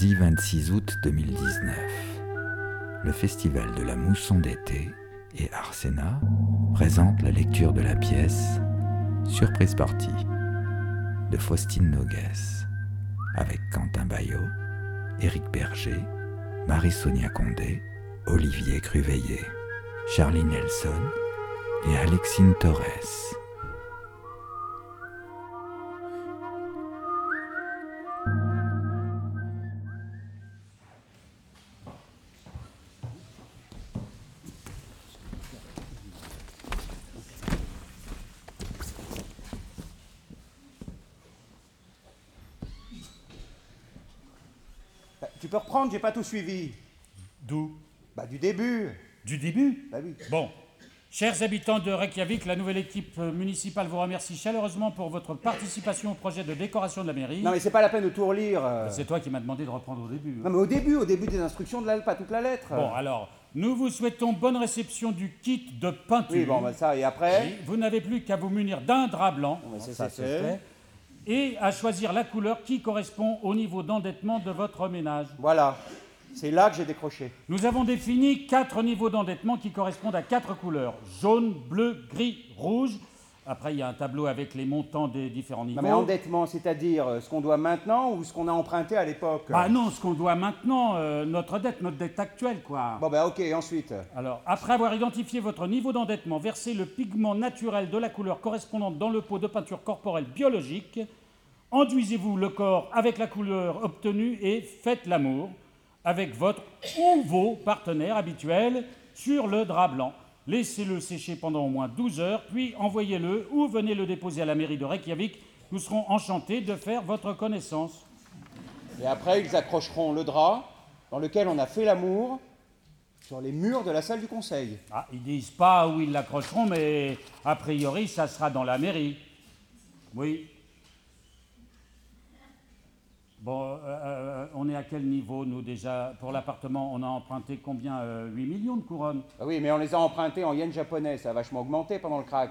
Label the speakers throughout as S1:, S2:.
S1: Lundi 26 août 2019. Le festival de la mousson d'été et Arsena présente la lecture de la pièce Surprise partie de Faustine Noguès avec Quentin Bayot, Éric Berger, Marie-Sonia Condé, Olivier Cruveillet, Charlie Nelson et Alexine Torres.
S2: J'ai pas tout suivi.
S3: D'où?
S2: Bah du début.
S3: Du début?
S2: Bah oui.
S3: Bon. Chers habitants de Reykjavik, la nouvelle équipe municipale vous remercie chaleureusement pour votre participation au projet de décoration de la mairie.
S2: Non mais c'est pas la peine de tout relire. euh.
S3: C'est toi qui m'as demandé de reprendre au début.
S2: Non mais au début, au début des instructions de la, pas toute la lettre.
S3: Bon, alors, nous vous souhaitons bonne réception du kit de peinture.
S2: oui, bon bah ça et après.
S3: Oui, vous n'avez plus qu'à vous munir d'un drap blanc,
S2: mais c'est-
S3: ça
S2: c'est
S3: c'est
S2: fait.
S3: Et à choisir la couleur qui correspond au niveau d'endettement de votre ménage.
S2: Voilà. C'est là que j'ai décroché.
S3: Nous avons défini quatre niveaux d'endettement qui correspondent à quatre couleurs jaune, bleu, gris, rouge. Après, il y a un tableau avec les montants des différents niveaux.
S2: Non mais endettement, c'est-à-dire euh, ce qu'on doit maintenant ou ce qu'on a emprunté à l'époque
S3: Bah non, ce qu'on doit maintenant, euh, notre dette, notre dette actuelle, quoi.
S2: Bon bah ok, ensuite.
S3: Alors, après avoir identifié votre niveau d'endettement, versez le pigment naturel de la couleur correspondante dans le pot de peinture corporelle biologique. Enduisez-vous le corps avec la couleur obtenue et faites l'amour avec votre ou vos partenaires habituels sur le drap blanc. Laissez-le sécher pendant au moins 12 heures, puis envoyez-le ou venez le déposer à la mairie de Reykjavik. Nous serons enchantés de faire votre connaissance.
S2: Et après, ils accrocheront le drap dans lequel on a fait l'amour sur les murs de la salle du conseil.
S3: Ah, ils disent pas où ils l'accrocheront, mais a priori, ça sera dans la mairie. Oui. Bon, euh, euh, on est à quel niveau, nous, déjà Pour l'appartement, on a emprunté combien euh, 8 millions de couronnes
S2: Ah oui, mais on les a empruntés en yens japonais, ça a vachement augmenté pendant le crack.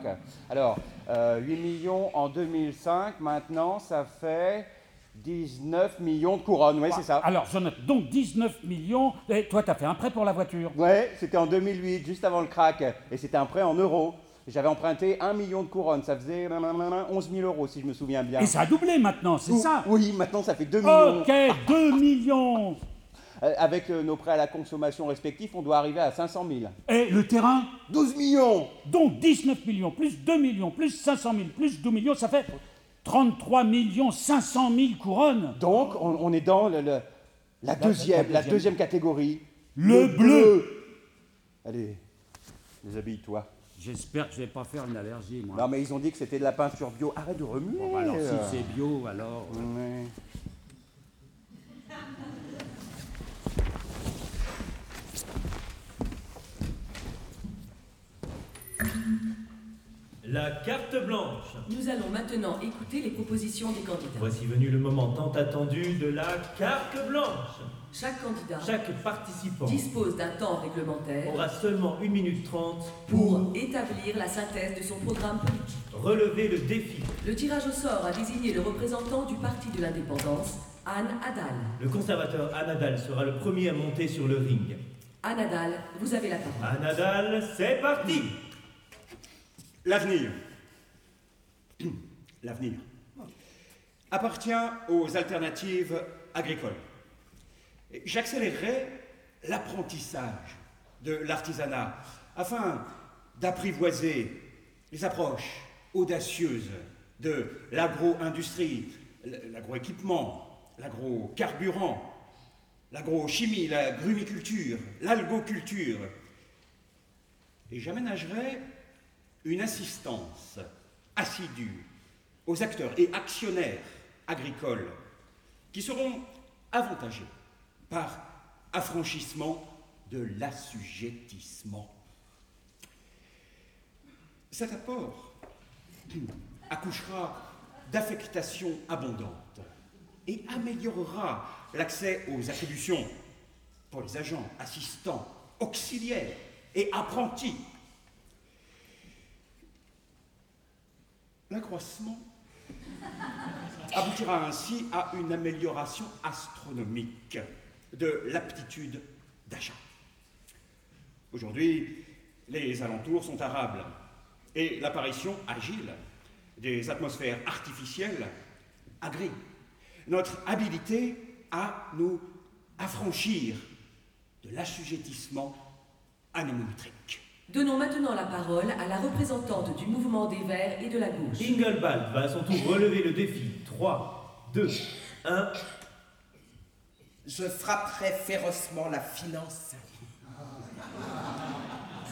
S2: Alors, euh, 8 millions en 2005, maintenant ça fait 19 millions de couronnes, oui c'est ça.
S3: Alors, je note donc 19 millions. Et toi, tu as fait un prêt pour la voiture
S2: Ouais, c'était en 2008, juste avant le crack, et c'était un prêt en euros. J'avais emprunté 1 million de couronnes, ça faisait 11 000 euros si je me souviens bien.
S3: Et ça a doublé maintenant, c'est ça
S2: Oui, maintenant ça fait 2 millions.
S3: Ok, 2 millions
S2: Euh, avec euh, nos prêts à la consommation respectifs, on doit arriver à 500 000.
S3: Et le terrain
S2: 12 millions
S3: Donc 19 millions, plus 2 millions, plus 500 000, plus 12 millions, ça fait 33 millions 500 000 couronnes.
S2: Donc, on, on est dans le- le- la, deuxième, la
S3: deuxième.
S2: deuxième catégorie.
S3: Le bleu.
S2: Allez, déshabille-toi.
S3: J'espère que je vais pas faire une allergie, moi.
S2: Non, mais ils ont dit que c'était de la peinture bio. Arrête de remuer.
S3: Bon, bah alors, si
S2: euh.
S3: c'est bio, alors...
S2: Ouais.
S4: La carte blanche.
S5: Nous allons maintenant écouter les propositions des candidats.
S4: Voici venu le moment tant attendu de la carte blanche.
S5: Chaque candidat
S4: Chaque participant
S5: dispose d'un temps réglementaire
S4: aura seulement 1 minute 30
S5: pour établir la synthèse de son programme politique.
S4: relever le défi.
S5: Le tirage au sort a désigné le représentant du Parti de l'Indépendance, Anne Adal.
S4: Le conservateur Anadal sera le premier à monter sur le ring.
S5: Anne Adal, vous avez la parole.
S4: Anadal, c'est parti
S6: L'avenir. L'avenir appartient aux alternatives agricoles. J'accélérerai l'apprentissage de l'artisanat afin d'apprivoiser les approches audacieuses de l'agro-industrie, l'agroéquipement, l'agrocarburant, l'agrochimie, la grumiculture, l'algoculture. Et j'aménagerai une assistance assidue aux acteurs et actionnaires agricoles qui seront avantagés par affranchissement de l'assujettissement. Cet apport accouchera d'affectation abondante et améliorera l'accès aux attributions pour les agents, assistants, auxiliaires et apprentis. L'accroissement aboutira ainsi à une amélioration astronomique de l'aptitude d'achat. Aujourd'hui, les alentours sont arables et l'apparition agile des atmosphères artificielles agrée notre habilité à nous affranchir de l'assujettissement anémométrique.
S5: Donnons maintenant la parole à la représentante du mouvement des Verts et de la gauche.
S4: Ingelbald va à son tour relever le défi. 3, 2, 1.
S7: Je frapperai férocement la finance.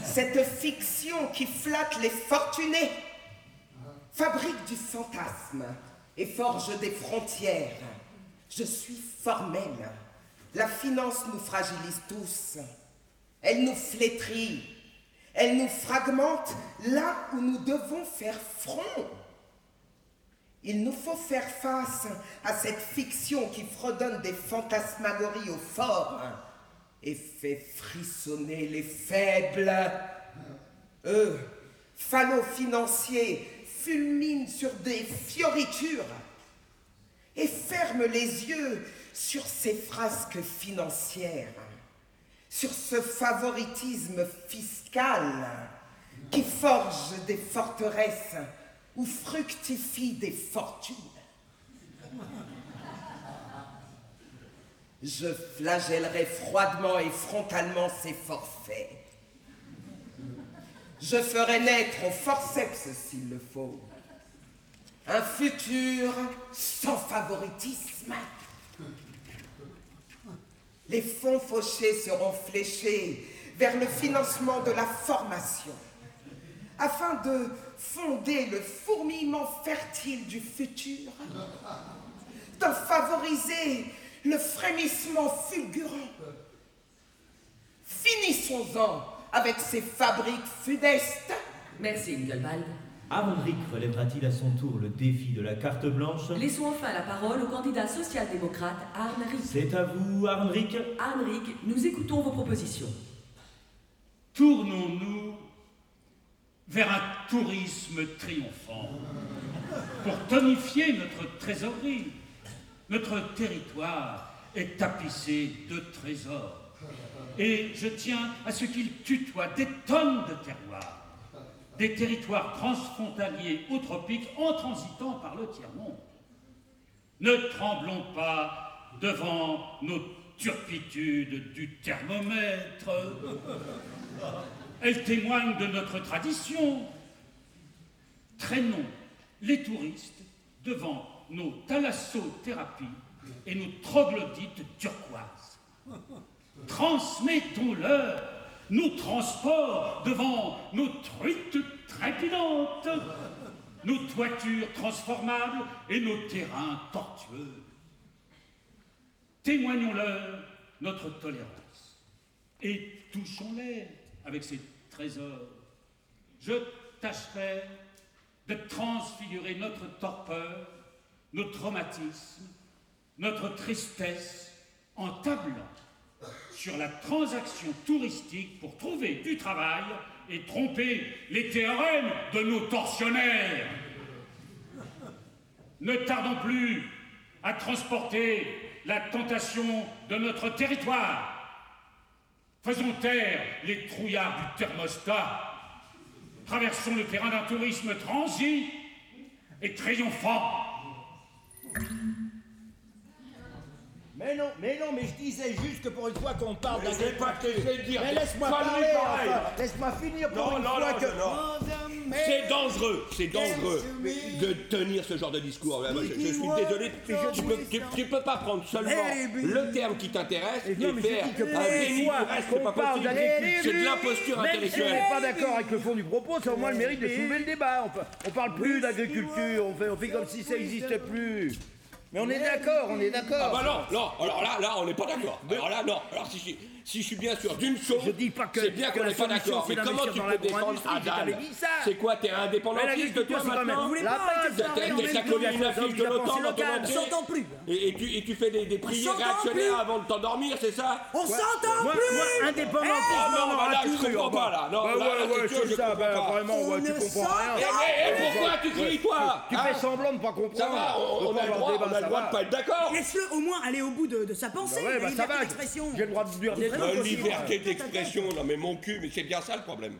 S7: Cette fiction qui flatte les fortunés fabrique du fantasme et forge des frontières. Je suis formelle. La finance nous fragilise tous. Elle nous flétrit. Elle nous fragmente là où nous devons faire front. Il nous faut faire face à cette fiction qui fredonne des fantasmagories au fort et fait frissonner les faibles. Eux, financiers, fulminent sur des fioritures et ferment les yeux sur ces frasques financières, sur ce favoritisme fiscal qui forge des forteresses où fructifient des fortunes. Je flagellerai froidement et frontalement ces forfaits. Je ferai naître au forceps s'il le faut un futur sans favoritisme. Les fonds fauchés seront fléchés vers le financement de la formation afin de fonder le fourmillement fertile du futur, de favoriser le frémissement fulgurant. Finissons-en avec ces fabriques fudestes.
S5: Merci, Ingelwald.
S4: Arnrick relèvera-t-il à son tour le défi de la carte blanche?
S5: Laissons enfin la parole au candidat social-démocrate Arnrick.
S4: C'est à vous, Arnrick.
S5: Arnrick, nous écoutons vos propositions.
S3: Tournons-nous vers un tourisme triomphant pour tonifier notre trésorerie. Notre territoire est tapissé de trésors. Et je tiens à ce qu'il tutoie des tonnes de terroirs des territoires transfrontaliers ou tropiques en transitant par le tiers-monde. Ne tremblons pas devant nos turpitudes du thermomètre. Elles témoignent de notre tradition. Traînons les touristes devant nos thalassothérapies et nos troglodytes turquoises. Transmettons-leur nos transports devant nos truites trépidantes, nos toitures transformables et nos terrains tortueux. Témoignons-leur notre tolérance et touchons-les avec ces trésors. Je tâcherai de transfigurer notre torpeur, nos traumatismes, notre tristesse en tablant sur la transaction touristique pour trouver du travail et tromper les théorèmes de nos tortionnaires. Ne tardons plus à transporter la tentation de notre territoire. Faisons taire les trouillards du thermostat. Traversons le terrain d'un tourisme transi et triomphant.
S8: Mais non, mais non, mais je disais juste que pour une fois qu'on parle
S9: Mais c'est pas que je vais dire.
S8: Mais laisse-moi parler, enfin, laisse-moi finir pour
S9: Non,
S8: une
S9: non,
S8: fois
S9: non,
S8: que...
S9: non, C'est dangereux, c'est dangereux de tenir ce genre de discours. Moi, je, je suis désolé, tu peux, tu, tu peux pas prendre seulement le terme qui t'intéresse et, faire un déni c'est pas
S8: parle
S9: possible.
S8: d'agriculture,
S9: C'est de l'imposture
S8: Même si on
S9: intellectuelle.
S8: n'est pas d'accord avec le fond du propos, ça a au moins le mérite de soulever le débat. On parle plus d'agriculture, on fait, on fait comme si ça n'existait plus. Mais on est d'accord, on est
S9: Ah
S8: d'accord.
S9: bah non, non, alors là, là, on n'est pas d'accord. Alors là, non. Alors si, si, si je suis bien sûr d'une chose,
S8: Je dis pas que-
S9: c'est bien
S8: que
S9: qu'on
S8: la
S9: n'est pas d'accord.
S8: c'est
S9: Mais comment tu peux défendre
S8: ça.
S9: C'est quoi T'es indépendantiste de toi maintenant t'as
S8: a
S9: une affiche de l'OTAN dans ton
S10: plus.
S9: et, et tu, et tu fais des, prières
S10: s'entend
S9: réactionnaires
S10: plus.
S9: avant de t'endormir, c'est ça
S10: On s'entend plus
S8: moi, indépendantiste,
S9: Ah non,
S8: on
S9: bah là, je comprends pas, là. Non,
S8: Bah
S9: là,
S8: ouais, ouais, c'est
S9: je
S8: ça,
S9: comprends
S8: bah,
S9: pas.
S8: vraiment, tu
S10: ne
S8: comprends rien.
S9: Eh, eh, eh, pourquoi tu cries, toi
S8: Tu
S9: Hein
S8: fais semblant de pas comprendre.
S9: Ça va, on, a le droit,
S8: débat,
S9: on a le
S8: ça
S9: droit
S8: va.
S9: de pas être d'accord.
S10: Laisse-le au moins aller au bout de, sa pensée. La liberté d'expression.
S8: J'ai le droit de dire des
S10: La
S9: liberté d'expression, non mais mon cul, mais c'est bien ça le problème.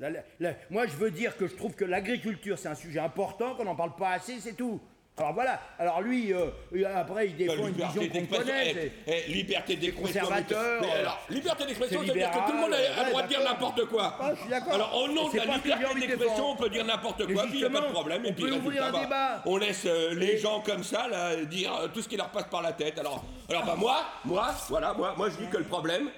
S8: La- la- moi, je veux dire que je trouve que l'agriculture, c'est un sujet important, qu'on n'en parle pas assez, c'est tout. Alors voilà. Alors lui, euh, après, il
S9: La
S8: défend une vision
S9: liberté
S8: qu'on
S9: d'expression,
S8: connaît.
S9: eh, eh, liberté d'expression.
S8: euh,
S9: alors, liberté d'expression,
S8: c'est
S9: ça veut dire que tout le monde a, le droit de dire n'importe quoi.
S8: Ah, je suis d'accord.
S9: Alors au nom de la liberté d'expression, on peut dire n'importe quoi, puis il n'y a pas de problème,
S8: on
S9: et puis
S8: ouvrir un
S9: va.
S8: débat.
S9: On laisse euh, les gens comme ça là, dire euh, tout ce qui leur passe par la tête. Alors, alors bah moi, moi, voilà, moi, moi je dis que le problème.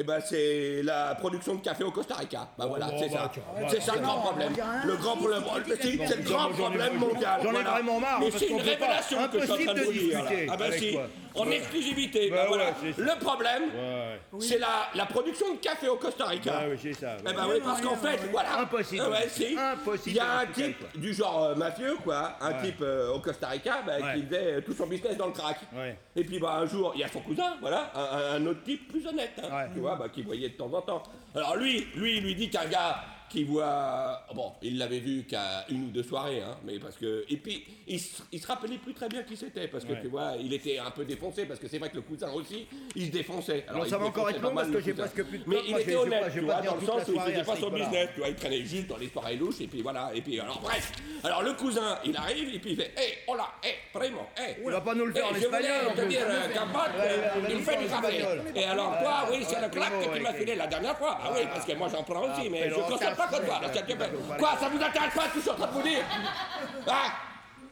S9: Eh ben c'est la production de café au Costa Rica. Bah voilà, c'est
S8: bah,
S9: ça. C'est ça le grand problème. Le grand problème, c'est le grand
S8: J'en ai-
S9: problème mondial.
S8: J'en ai vraiment marre,
S9: Mais c'est une révélation que je suis en train de
S8: impossible
S9: vous
S8: de
S9: dire. Ah ben
S8: avec
S9: si,
S8: toi.
S9: En
S8: Ouais.
S9: exclusivité.
S8: Bah
S9: voilà.
S8: ça.
S9: Le problème,
S8: Ouais.
S9: c'est la, la production de café au Costa Rica.
S8: Ah oui, c'est ça.
S9: Eh ben oui, parce qu'en fait, voilà.
S8: Impossible.
S9: Ouais, si.
S8: Impossible
S9: Il y a un type du genre euh, mafieux, quoi, un
S8: Ouais.
S9: type euh, au Costa Rica, bah,
S8: Ouais.
S9: qui faisait euh, tout son business dans le crack.
S8: Ouais.
S9: Et puis bah un jour, il y a son cousin, voilà, un, autre type plus honnête, hein,
S8: Ouais.
S9: tu vois, bah, qui voyait de temps en temps. Alors lui, lui, il lui dit qu'un gars qui voit, bon, il l'avait vu qu'à une ou deux soirées, hein, mais parce que, et puis il se, il se rappelait plus très bien qui c'était, parce que
S8: Ouais.
S9: tu vois, il était un peu défoncé, parce que c'est vrai que le cousin aussi, il se défonçait.
S8: Alors,
S9: il
S8: ça va encore être long, parce que j'ai presque plus de
S9: Mais
S8: temps.
S9: il
S8: Moi, je
S9: était honnête,
S8: pas-
S9: tu vois, dans le sens où il faisait pas son business, tu vois, il traînait juste dans les soirées louches, et puis voilà, et puis alors bref. Alors le cousin, il arrive, et puis il fait, hé, oh là, hé, vraiment, hé.
S8: Il va pas nous le faire en
S9: Eh,
S8: espagnol, en
S9: te
S8: plus.
S9: dire euh, euh, il fait du
S8: espagnol.
S9: Et alors toi, oui, c'est le claque que tu m'as filé la dernière fois. Ah oui, parce que moi j'en prends aussi, mais je consomme pas. Quoi, ça vous intéresse pas ce que je suis en train de vous dire Ah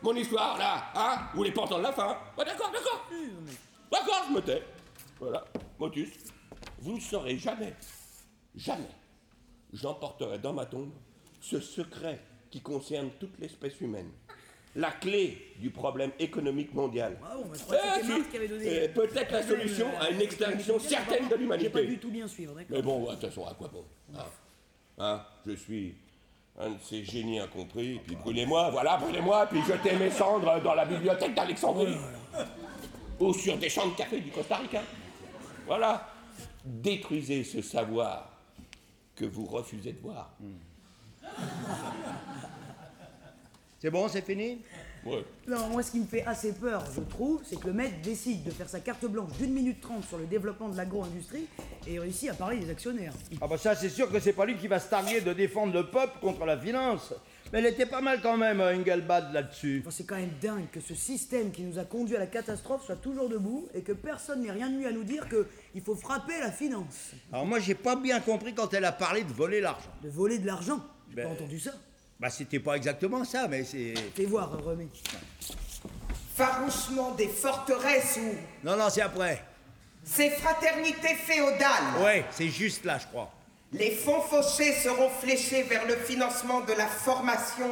S9: Mon histoire, là, hein Vous voulez pas entendre la fin Ouais, d'accord, d'accord. D'accord, je me tais. Voilà, Motus, vous ne saurez jamais, jamais, j'emporterai dans ma tombe ce secret qui concerne toute l'espèce humaine. La clé du problème économique mondial.
S10: Que
S9: Eh. Et peut-être la solution à une extinction certaine de
S10: J'ai pas
S9: l'humanité.
S10: du tout bien suivre, d'accord.
S9: Mais bon, de toute façon, à quoi bon hein Hein Je suis un de ces génies incompris, et puis brûlez-moi, voilà, brûlez-moi, puis jetez mes cendres dans la bibliothèque d'Alexandrie. Ou sur des champs de café du Costa Rica. Voilà. Détruisez ce savoir que vous refusez de voir.
S8: C'est bon, c'est fini?
S9: Ouais.
S10: Non, moi, ce qui me fait assez peur, je trouve, c'est que le mec décide de faire sa carte blanche d'une minute trente sur le développement de l'agro-industrie et réussit à parler des actionnaires.
S8: Ah bah ça, c'est sûr que c'est pas lui qui va se targuer de défendre le peuple contre la finance. Mais elle était pas mal quand même, Engelbad, là-dessus.
S10: Enfin, c'est quand même dingue que ce système qui nous a conduit à la catastrophe soit toujours debout et que personne n'ait rien de mieux à nous dire qu'il faut frapper la finance.
S8: Alors moi, j'ai pas bien compris quand elle a parlé de voler l'argent.
S10: De voler de l'argent. J'ai
S8: Ben-
S10: pas entendu ça.
S8: Bah c'était pas exactement ça, mais c'est...
S10: Fais voir, Remé.
S7: Farouchement des forteresses ou
S8: Non, non, c'est après.
S7: ces fraternités féodales.
S8: Ouais, c'est juste là, je crois.
S7: Les fonds fauchés seront fléchés vers le financement de la formation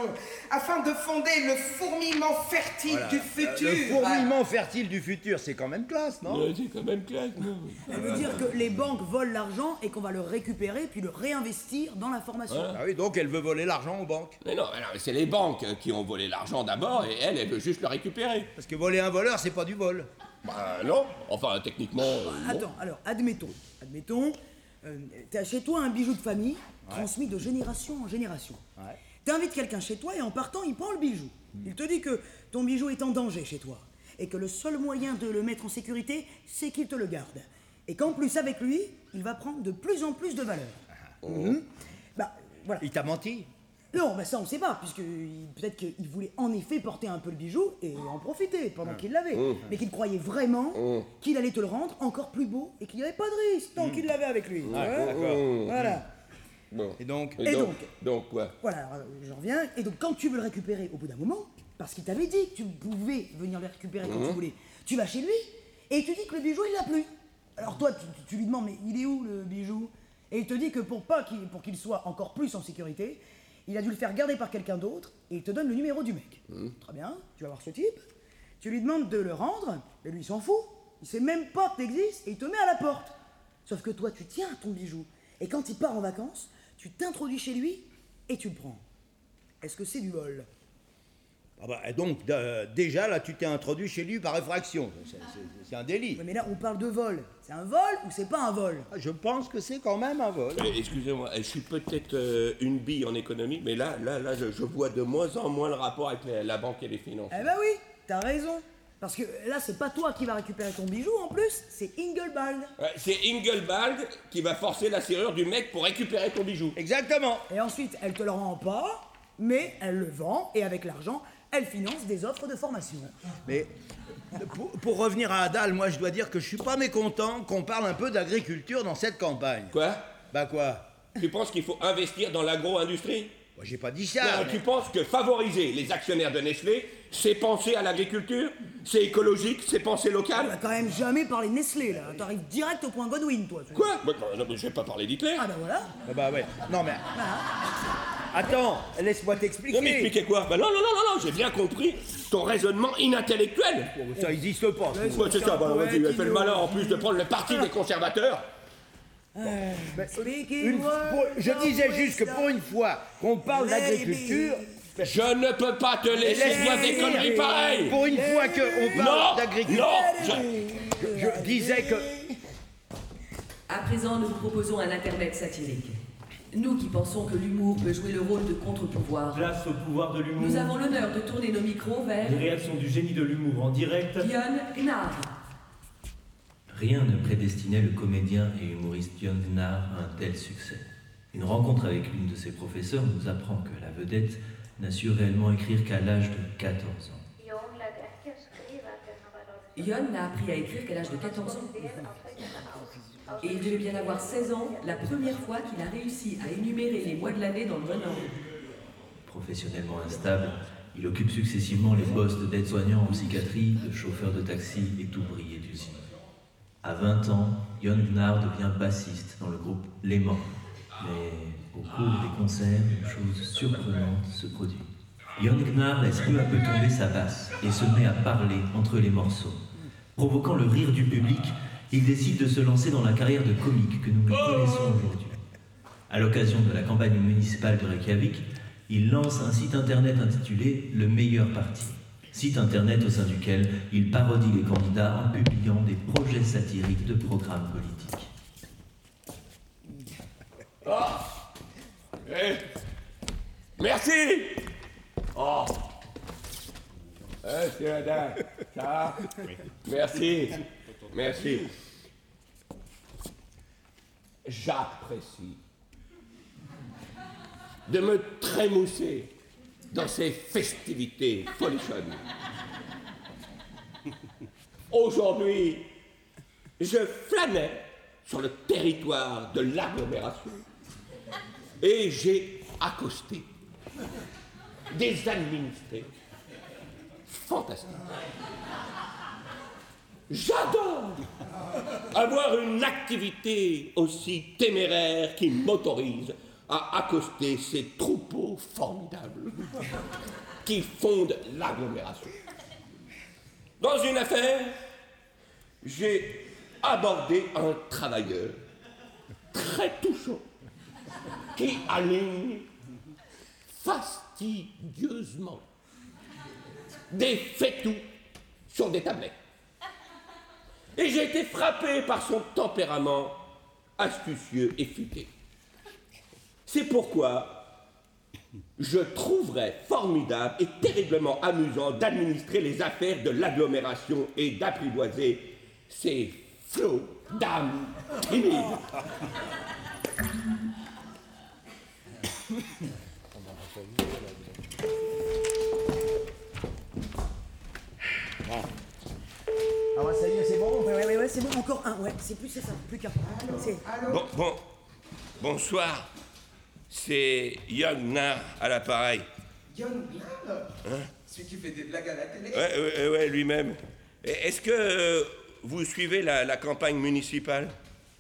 S7: afin de fonder le fourmillement fertile
S8: Voilà.
S7: du futur.
S8: Le fourmillement fertile du futur, c'est quand même classe, non?
S9: Ouais, c'est quand même classe, non?
S10: Ça veut dire que les banques volent l'argent et qu'on va le récupérer puis le réinvestir dans la formation.
S8: Ah oui, donc elle veut voler l'argent aux banques.
S9: Mais non, c'est les banques qui ont volé l'argent d'abord, et elle, elle veut juste le récupérer.
S8: Parce que voler un voleur, c'est pas du vol.
S9: Bah non, enfin techniquement. euh.
S10: Attends, alors, admettons, admettons, euh, t'as chez toi un bijou de famille, transmis de génération en génération.
S8: Ouais.
S10: T'invites quelqu'un chez toi et en partant, il prend le bijou. Il te dit que ton bijou est en danger chez toi et que le seul moyen de le mettre en sécurité, c'est qu'il te le garde. Et qu'en plus, avec lui, il va prendre de plus en plus de valeur. Mhm. Bah, voilà.
S8: Il t'a menti?
S10: Non, bah ça on sait pas, puisque peut-être qu'il voulait en effet porter un peu le bijou et en profiter pendant qu'il l'avait. Mais qu'il croyait vraiment qu'il allait te le rendre encore plus beau et qu'il n'y avait pas de risque tant qu'il l'avait avec lui. Hein
S8: d'accord.
S10: Voilà.
S9: Bon.
S8: Et donc
S10: Et donc
S9: Donc quoi
S10: Voilà, alors, j'en reviens. Et donc quand tu veux le récupérer au bout d'un moment, parce qu'il t'avait dit que tu pouvais venir le récupérer quand tu voulais, tu vas chez lui et tu dis que le bijou il l'a plus. Alors toi, tu, tu- tu lui demandes mais il est où le bijou? Et il te dit que pour pas qu'il pour qu'il soit encore plus en sécurité, il a dû le faire garder par quelqu'un d'autre et il te donne le numéro du mec. Très bien, tu vas voir ce type. Tu lui demandes de le rendre, et lui il s'en fout. Il sait même pas que t'existes et il te met à la porte. Sauf que toi, tu tiens à ton bijou. Et quand il part en vacances, tu t'introduis chez lui et tu le prends. Est-ce que c'est du vol
S8: Ah bah, donc, déjà, là, tu t'es introduit chez lui par effraction. C'est- un délit.
S10: Mais là, on parle de vol. C'est un vol ou c'est pas un vol?
S8: Je pense que c'est quand même un vol.
S9: Excusez-moi, je suis peut-être euh, une bille en économie, mais là, là, là, je, je vois de moins en moins le rapport avec la, la banque et les finances.
S10: Eh ben oui, t'as raison. Parce que là, c'est pas toi qui vas récupérer ton bijou en plus, c'est Ingelbald.
S9: Ouais, c'est Ingelbald qui va forcer la serrure du mec pour récupérer ton bijou.
S8: Exactement.
S10: Et ensuite, elle te le rend pas, mais elle le vend et avec l'argent, elle finance des offres de formation.
S8: Mais pour, pour revenir à Adal, moi, je dois dire que je suis pas mécontent qu'on parle un peu d'agriculture dans cette campagne.
S9: Quoi?
S8: Bah quoi?
S9: Tu penses qu'il faut investir dans l'agro-industrie?
S8: Moi, j'ai pas dit ça.
S9: Non,
S8: mais-
S9: tu penses que favoriser les actionnaires de Nestlé, c'est penser à l'agriculture? C'est écologique? C'est penser
S10: On
S9: local
S10: a quand même jamais parlé de Nestlé là. T'arrives direct au point Godwin, toi.
S9: Quoi? Bah, non, mais Je vais pas parler d'Hitler.
S10: Ah ben voilà.
S8: Ah bah ouais. Non mais. Attends, laisse-moi t'expliquer.
S9: Non mais expliquez quoi? Bah non, non, non, non, non, j'ai bien compris ton raisonnement inintellectuel.
S8: Ça existe pas.
S9: Ouais, c'est ça, bah, vas-y, elle fait le malin en plus de prendre le parti des conservateurs.
S8: Une- pour- je disais juste que pour une fois qu'on parle d'agriculture,
S9: Je ne peux pas te laisser
S8: Laisse-moi
S9: dire des conneries pareilles.
S8: pour une fois qu'on
S9: Non,
S8: parle d'agriculture,
S9: non, je-
S8: je, je disais que
S5: À présent, nous vous proposons un Internet satirique. Nous qui pensons que l'humour peut jouer le rôle de contre-pouvoir,
S4: Place au pouvoir de l'humour.
S5: nous avons l'honneur de tourner nos micros vers
S4: Les réactions du génie de l'humour en direct.
S5: Guillaume Gnard.
S11: Rien ne prédestinait le comédien et humoriste Jon Gnarr à un tel succès. Une rencontre avec l'une de ses professeurs nous apprend que la vedette n'a su réellement écrire qu'à l'âge de 14 ans.
S5: Yon n'a appris à écrire qu'à l'âge de 14 ans. Et il devait bien avoir 16 ans la première fois qu'il a réussi à énumérer les mois de l'année dans le bon ordre.
S11: Professionnellement instable, il occupe successivement les postes d'aide-soignant en psychiatrie, de chauffeur de taxi et d'ouvrier d'usine. À 20 ans, Jon Gnarr devient bassiste dans le groupe Morts. Mais au cours des concerts, une chose surprenante se produit. Jon Gnarr laisse peu à peu tomber sa basse et se met à parler entre les morceaux. Provoquant le rire du public, il décide de se lancer dans la carrière de comique que nous lui connaissons aujourd'hui. À l'occasion de la campagne municipale de Reykjavik, il lance un site internet intitulé Le meilleur parti. Site internet au sein duquel il parodie les candidats en publiant des projets satiriques de programmes politiques.
S9: Eh, Merci. Oh. Eh, c'est ça va? Merci, merci. J'apprécie de me trémousser dans ces festivités folichonnes. Aujourd'hui, je flânais sur le territoire de l'agglomération et j'ai accosté des administrés fantastiques. J'adore avoir une activité aussi téméraire qui m'autorise à accoster ces troupeaux formidables qui fondent l'agglomération. Dans une affaire, j'ai abordé un travailleur très touchant qui aligne fastidieusement des faitous sur des tablettes. Et j'ai été frappé par son tempérament astucieux et futé. C'est pourquoi je trouverais formidable et terriblement amusant d'administrer les affaires de l'agglomération et d'apprivoiser ces flots d'âmes timides.
S8: Ah ouais, ça y est, c'est bon
S10: Ouais, c'est bon, encore un, ouais, c'est plus, c'est ça, plus qu'un.
S9: Bon, bon, bonsoir. C'est Yann Nar à l'appareil.
S7: Yon Blan
S9: Hein
S7: Celui qui fait des blagues à la télé
S9: Ouais, ouais, ouais, lui-même. Et Est-ce que euh, vous suivez la, la campagne municipale?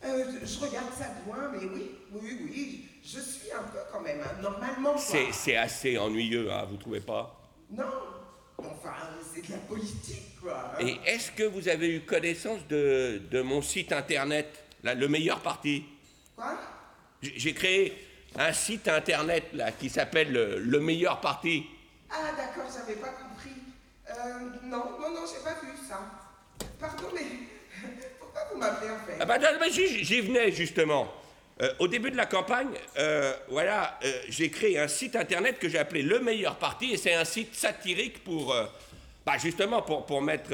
S7: Euh, je, je regarde ça de loin, mais oui, oui, oui, je suis un peu quand même, hein, normalement. quoi.
S9: C'est c'est assez ennuyeux, hein, vous trouvez pas?
S7: Non, enfin, c'est de la politique, quoi. hein.
S9: Et est-ce que vous avez eu connaissance de, de mon site internet, là, le meilleur parti?
S7: Quoi?
S9: J'ai créé un site internet là qui s'appelle le, Le meilleur parti.
S7: Ah, d'accord, j'avais pas compris. Euh, non, non, non, j'ai pas vu ça. Pardon, mais pourquoi vous m'appelez en fait?
S9: Ah bah, non, mais j'y j'y venais justement. Euh, au début de la campagne, euh, voilà, euh, j'ai créé un site internet que j'ai appelé Le Meilleur Parti et c'est un site satirique pour, bah, justement, pour, pour mettre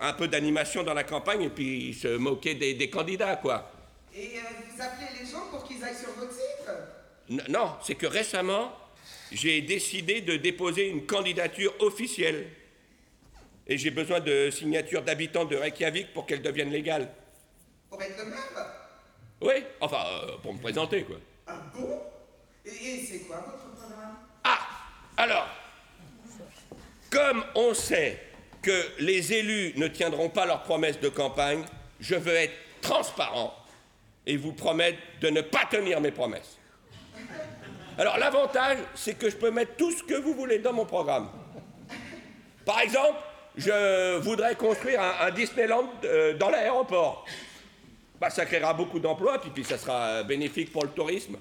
S9: un peu d'animation dans la campagne et puis se moquer des, des candidats, quoi.
S7: Et vous appelez les gens pour qu'ils aillent sur votre site?
S9: N- non, c'est que récemment, j'ai décidé de déposer une candidature officielle et j'ai besoin de signatures d'habitants de Reykjavik pour qu'elle devienne légale.
S7: Pour être le maire?
S9: Oui, enfin, euh, pour me présenter, quoi.
S7: Ah bon? Et, et c'est quoi votre programme?
S9: Alors, comme on sait que les élus ne tiendront pas leurs promesses de campagne, je veux être transparent et vous promettre de ne pas tenir mes promesses. Alors l'avantage, c'est que je peux mettre tout ce que vous voulez dans mon programme. Par exemple, je voudrais construire un, un Disneyland euh, dans l'aéroport. Bah, ça créera beaucoup d'emplois, puis, puis ça sera euh, bénéfique pour le tourisme.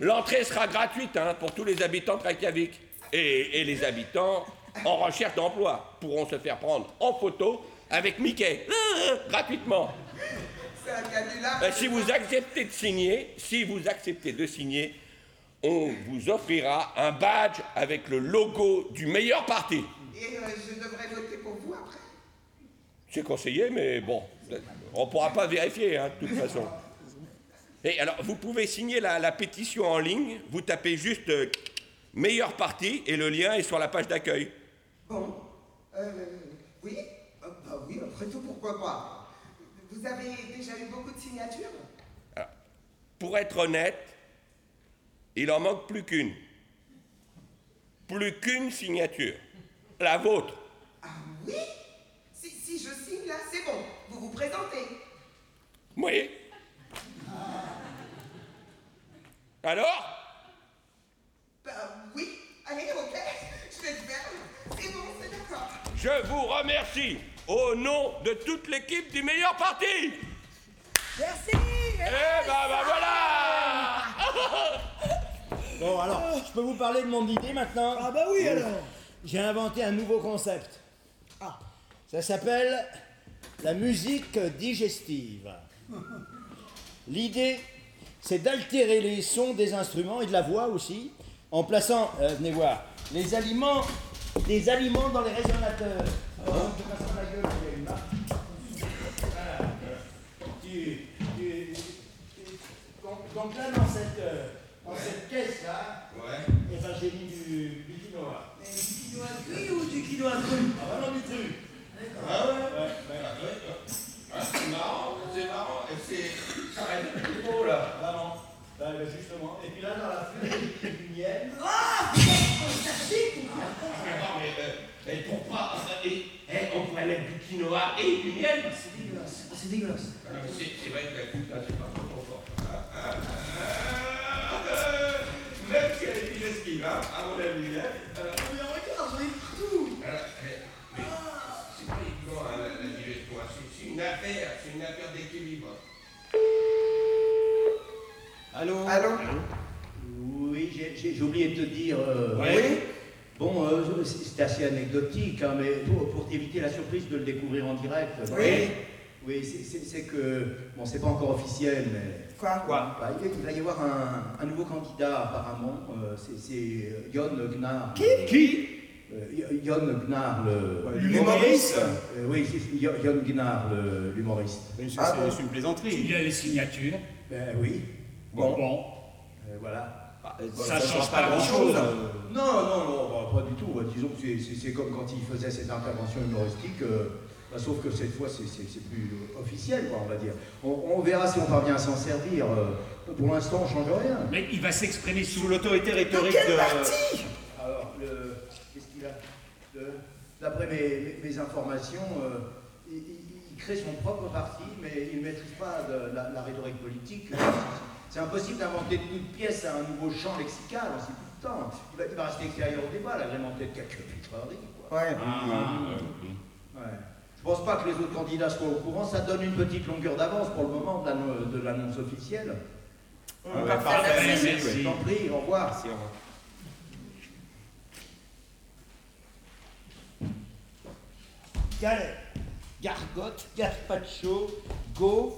S9: L'entrée sera gratuite hein, pour tous les habitants de Reykjavik. Et, et les habitants en recherche d'emploi pourront se faire prendre en photo avec Mickey, euh, gratuitement. Euh, si vous acceptez de signer, si vous acceptez de signer, on vous offrira un badge avec le logo du meilleur parti.
S7: Et euh, je devrais voter pour vous après?
S9: C'est conseillé, mais bon, on ne pourra pas vérifier, hein, de toute façon. Et alors, vous pouvez signer la, la pétition en ligne, vous tapez juste euh, meilleur parti et le lien est sur la page d'accueil.
S7: Bon. Euh, oui Euh, Bah oui, après tout, pourquoi pas Vous avez déjà eu beaucoup de signatures?
S9: Pour être honnête, il en manque plus qu'une. Plus qu'une signature. La vôtre.
S7: Ah oui? Si, si je signe là, c'est bon. Vous vous présentez.
S9: Oui. Alors?
S7: Bah oui. Allez, ok. Je vais le faire. C'est bon, c'est d'accord.
S9: Je vous remercie au nom de toute l'équipe du meilleur parti.
S10: Merci
S9: Eh ben, ben voilà
S8: Bon, alors, je peux vous parler de mon idée maintenant?
S10: Ah bah oui, alors
S8: J'ai inventé un nouveau concept.
S10: Ah.
S8: Ça s'appelle la musique digestive. L'idée, c'est d'altérer les sons des instruments et de la voix aussi, en plaçant, euh, venez voir, les aliments, des aliments dans les résonateurs. Oh, je te passe la gueule, il y a une marque. Voilà. Tu- tu- tu- donc, là, dans cette, euh, dans cette caisse-là, eh ben, j'ai mis du, du quinoa.
S10: Du quinoa cuit ou du quinoa cru?
S8: Ah, vraiment du cru.
S9: Ah. Ah, C'est marrant, c'est marrant. c'est- Ça reste plus beau là.
S8: Bah, bah, justement. Et puis là, dans la a du miel.
S10: Ah
S9: Non, mais, euh, et pour pas. Et, on pourrait mettre du quinoa et du miel.
S10: C'est dégueulasse. Ah, C'est dégueulasse.
S9: Ah, non, C'est vrai que la coupe là, c'est pas trop. Ah, ah, ah, euh, Même si elle est digestive, hein, à mon avis. hein. Euh,
S10: Mais regarde, j'en ai partout
S9: alors, eh, mais c'est pas évident, hein, la, la digestion. hein. C'est c'est une affaire, c'est une affaire d'équilibre.
S8: Allô
S7: Allô
S8: Oui, j'ai- oublié de te dire. euh,
S7: Oui
S8: Bon, euh, c'est assez anecdotique, hein, mais pour, pour t'éviter la surprise de le découvrir en direct.
S7: Oui.
S8: Oui, c'est- que. Bon, c'est pas encore officiel, mais.
S7: Quoi?
S8: Bah, il il va y avoir un, un nouveau candidat, apparemment. euh, c'est- Jon Gnar.
S7: Qui?
S8: Qui? Jon Gnar, le.
S7: L'humoriste
S8: Euh, Oui, c'est Jon Jon Gnar, le- l'humoriste.
S6: C'est
S7: Ah
S6: une plaisanterie.
S3: Il a les signatures.
S8: Ben oui.
S3: Bon,
S8: Bon, euh, voilà.
S3: Ça change pas grand-chose.
S8: Non, non, non, bah, pas du tout. Bah, disons que c'est- comme quand il faisait ses interventions humoristiques, euh, bah, sauf que cette fois c'est- plus euh, officiel, quoi, on va dire. On, on verra si on parvient à s'en servir. euh, pour l'instant, on change rien.
S3: Mais il va s'exprimer sous
S6: l'autorité rhétorique
S7: quel
S6: de.
S7: parti
S8: Alors, le- qu'est-ce qu'il a Le- D'après mes, mes- mes informations, euh, il, crée son propre parti, mais il ne maîtrise pas de- la, la rhétorique politique. C'est impossible d'inventer de toutes pièces à un nouveau champ lexical. On sait temps. Il va, il va rester extérieur au débat, l'agrémenté de quelques pitreries, quoi.
S3: Ouais.
S8: Ouais. Je pense pas que les autres candidats soient au courant, ça donne une petite longueur d'avance pour le moment de l'anno- de l'annonce officielle.
S3: Ouais, parfait, merci.
S8: Je t'en prie, au revoir.
S3: Merci, au revoir.
S8: Galette, gargote, gazpacho, gaufre,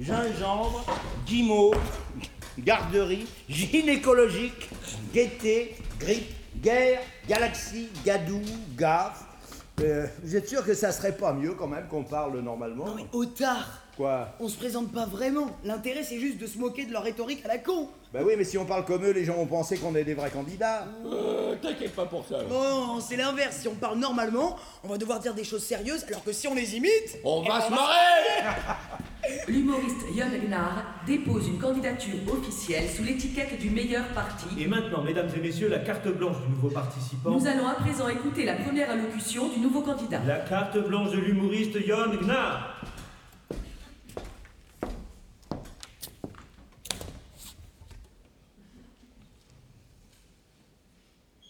S8: gingembre, guimauve, garderie, gynécologique, gaieté, grippe, guerre, galaxie, gadou, gaffe. Euh, vous êtes sûr que ça serait pas mieux quand même qu'on parle normalement?
S12: Non mais Otard
S8: Quoi
S12: On se présente pas vraiment. L'intérêt c'est juste de se moquer de leur rhétorique à la con.
S8: Bah oui, mais si on parle comme eux, les gens vont penser qu'on est des vrais candidats.
S9: Euh, T'inquiète pas pour ça.
S12: Non, c'est l'inverse. Si on parle normalement, on va devoir dire des choses sérieuses, alors que si on les imite...
S9: On
S12: eh
S9: va
S12: ben,
S9: se marrer
S5: L'humoriste Jon Gnarr dépose une candidature officielle sous l'étiquette du meilleur parti.
S4: Et maintenant, mesdames et messieurs, la carte blanche du nouveau participant.
S5: Nous allons à présent écouter la première allocution du nouveau candidat.
S4: La carte blanche de l'humoriste Jon Gnarr.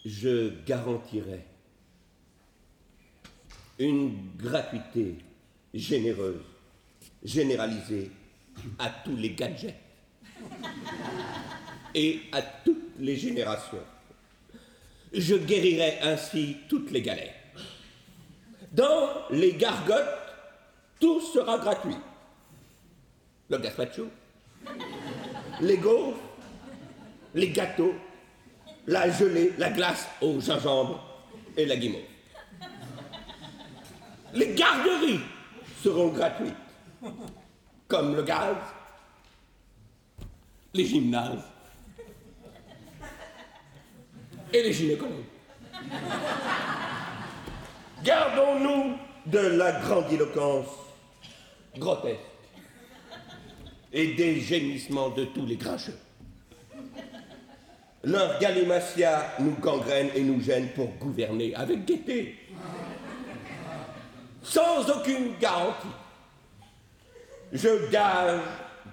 S9: Je garantirai une gratuité généreuse, généralisée à tous les gadgets et à toutes les générations. Je guérirai ainsi toutes les galères. Dans les gargotes, tout sera gratuit. Le gazpacho, les gaufres, les gâteaux, la gelée, la glace au gingembre et la guimauve. Les garderies seront gratuites, comme le gaz, les gymnases et les gynécologues. Gardons-nous de la grandiloquence grotesque et des gémissements de tous les grincheux. Leur galimatia nous gangrène et nous gêne pour gouverner avec gaieté, sans aucune garantie. Je gage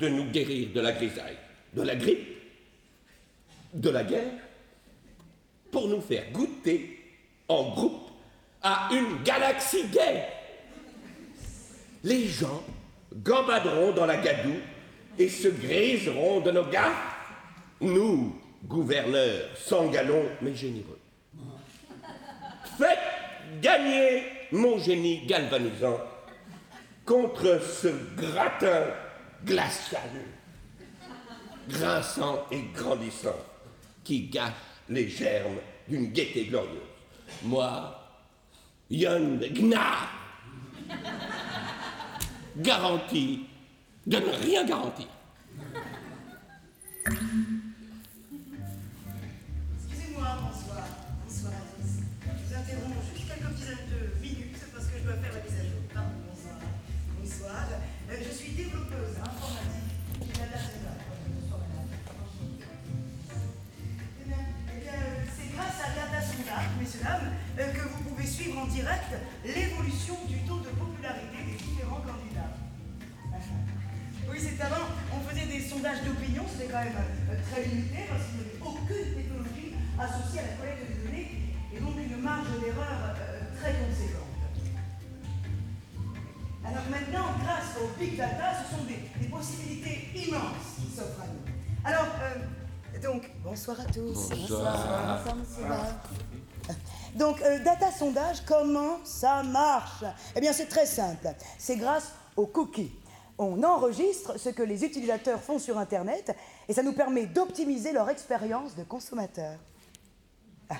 S9: de nous guérir de la grisaille, de la grippe, de la guerre, pour nous faire goûter en groupe à une galaxie gaie. Les gens gambaderont dans la gadoue et se griseront de nos gaffes. Nous, gouverneurs, sans galon mais généreux. Faites gagner mon génie galvanisant contre ce gratin glacial, grinçant et grandissant, qui gâche les germes d'une gaieté glorieuse. Moi, Yon Gnar, garantie de ne rien garantir.
S10: Quand même euh, très limité parce qu'il n'y avait aucune technologie associée à la collecte de données et donc une marge d'erreur euh, très conséquente. Alors maintenant, grâce au big data, ce sont des, des possibilités immenses qui s'offrent à nous. Alors, euh, donc, bonsoir à tous.
S9: Bonsoir.
S10: Bonsoir, Barre. Donc, euh, data sondage, comment ça marche? Eh bien, c'est très simple. C'est grâce aux cookies. On enregistre ce que les utilisateurs font sur Internet et ça nous permet d'optimiser leur expérience de consommateur.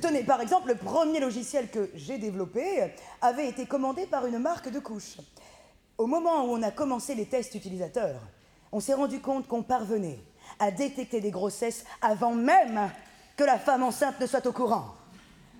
S10: Tenez, par exemple, le premier logiciel que j'ai développé avait été commandé par une marque de couches. Au moment où on a commencé les tests utilisateurs, on s'est rendu compte qu'on parvenait à détecter des grossesses avant même que la femme enceinte ne soit au courant.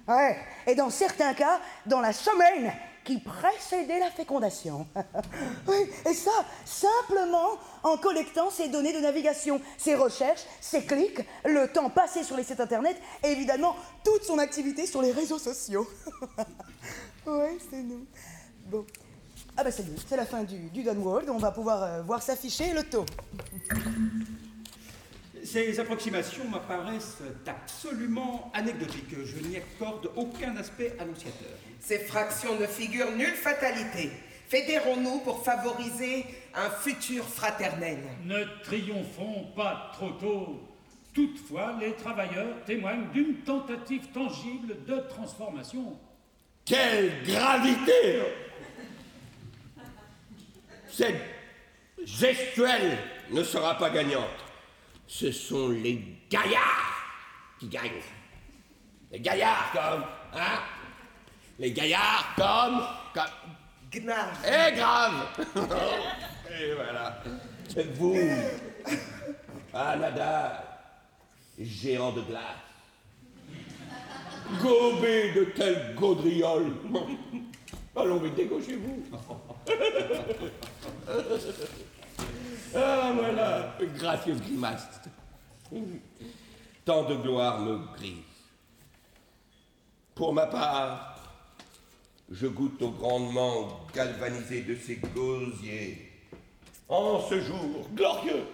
S10: Ouais. Et dans certains cas, dans la semaine qui précédait la fécondation. oui, et ça, simplement en collectant ces données de navigation, ses recherches, ses clics, le temps passé sur les sites internet et évidemment toute son activité sur les réseaux sociaux. oui, c'est nous. Bon. Ah bah c'est nous, c'est la fin du, du Done World, on va pouvoir euh, voir s'afficher le taux.
S6: Ces approximations m'apparaissent absolument anecdotiques. Je n'y accorde aucun aspect annonciateur.
S7: Ces fractions ne figurent nulle fatalité. Fédérons-nous pour favoriser un futur fraternel.
S3: Ne triomphons pas trop tôt. Toutefois, les travailleurs témoignent d'une tentative tangible de transformation.
S9: Quelle gravité Cette gestuelle ne sera pas gagnante. Ce sont les gaillards qui gagnent. Les gaillards comme, hein? Les gaillards comme, comme...
S7: Gnard.
S9: Eh, grave Et voilà. Vous, Anada, géant de glace, gobé de telles gaudrioles. Allons vite dégauchez-vous. ah, voilà, une gracieuse grimace. Tant de gloire me grise. Pour ma part, je goûte au grandement galvanisé de ces gosiers. En ce jour glorieux,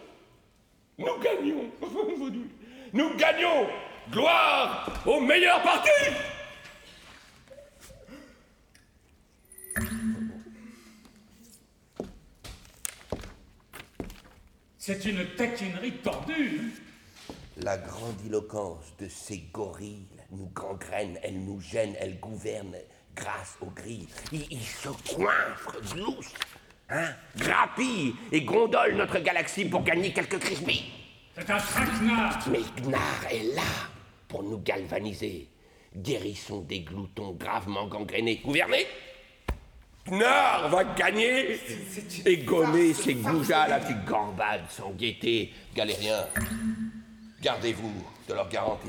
S9: nous gagnons, nous gagnons, gloire au meilleur parti
S3: C'est une taquinerie tordue.
S9: La grandiloquence de ces gorilles nous gangrène, elle nous gêne, elle gouverne grâce aux grilles. Ils, ils se coiffent, gloussent, hein, grappillent et gondolent notre galaxie pour gagner quelques crispies.
S3: C'est un traquenard.
S9: Mais Gnar est là pour nous galvaniser. Guérissons des gloutons gravement gangrénés. Gouvernez Gnar va gagner et gommer ces goujats la petite gambade sans gaieté. Galériens, gardez-vous de leur garantie.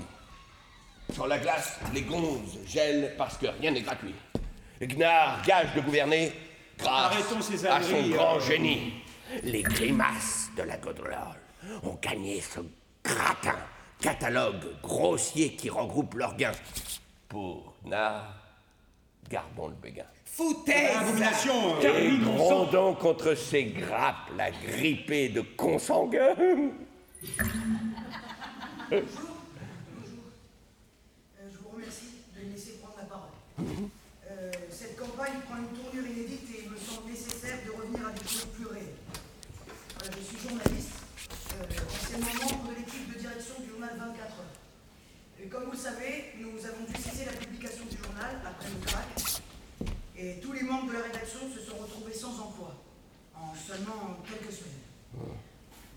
S9: Sur la glace, les gonzes gèlent parce que rien n'est gratuit. Gnar gage de gouverner grâce
S6: Arrêtons ces
S9: à son grand
S6: euh.
S9: génie. Les grimaces de la Godrole ont gagné ce gratin, catalogue grossier qui regroupe leurs gains. Pour Gnar, gardons le béguin.
S7: Foutaise
S6: Abomination euh,
S9: grondons contre ces grappes, la grippée de consanguins.
S10: Euh, je vous remercie de me laisser prendre la parole. Euh, cette campagne prend une tournure inédite et il me semble nécessaire de revenir à des choses plus réelles. Je suis journaliste, euh, anciennement membre de l'équipe de direction du journal 24 heures. Et comme vous le savez, nous avons dû cesser la publication du journal après le crack. Et tous les membres de la rédaction se sont retrouvés sans emploi en seulement quelques semaines.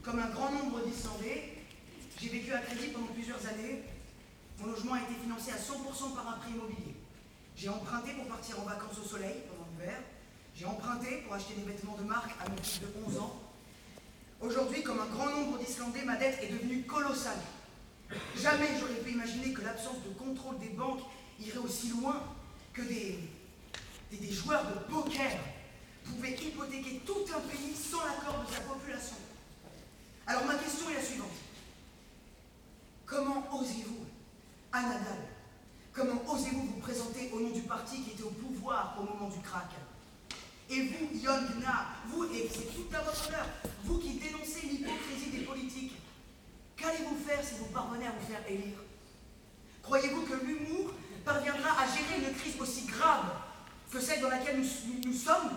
S10: Comme un grand nombre d'Islandais, j'ai vécu à crédit pendant plusieurs années mon logement a été financé à 100% par un prêt immobilier. J'ai emprunté pour partir en vacances au soleil pendant l'hiver. J'ai emprunté pour acheter des vêtements de marque à mon fils de 11 ans. Aujourd'hui, comme un grand nombre d'Islandais, ma dette est devenue colossale. Jamais j'aurais pu imaginer que l'absence de contrôle des banques irait aussi loin que des, des, des joueurs de poker pouvaient hypothéquer tout un pays sans l'accord de sa population. Alors ma question est la suivante. Comment osez-vous à Nadal. Comment osez-vous vous présenter au nom du parti qui était au pouvoir au moment du crack Et vous, Yon Gna, vous, et c'est tout à votre honneur, vous qui dénoncez l'hypocrisie des politiques, qu'allez-vous faire si vous parvenez à vous faire élire? Croyez-vous que l'humour parviendra à gérer une crise aussi grave que celle dans laquelle nous, sommes.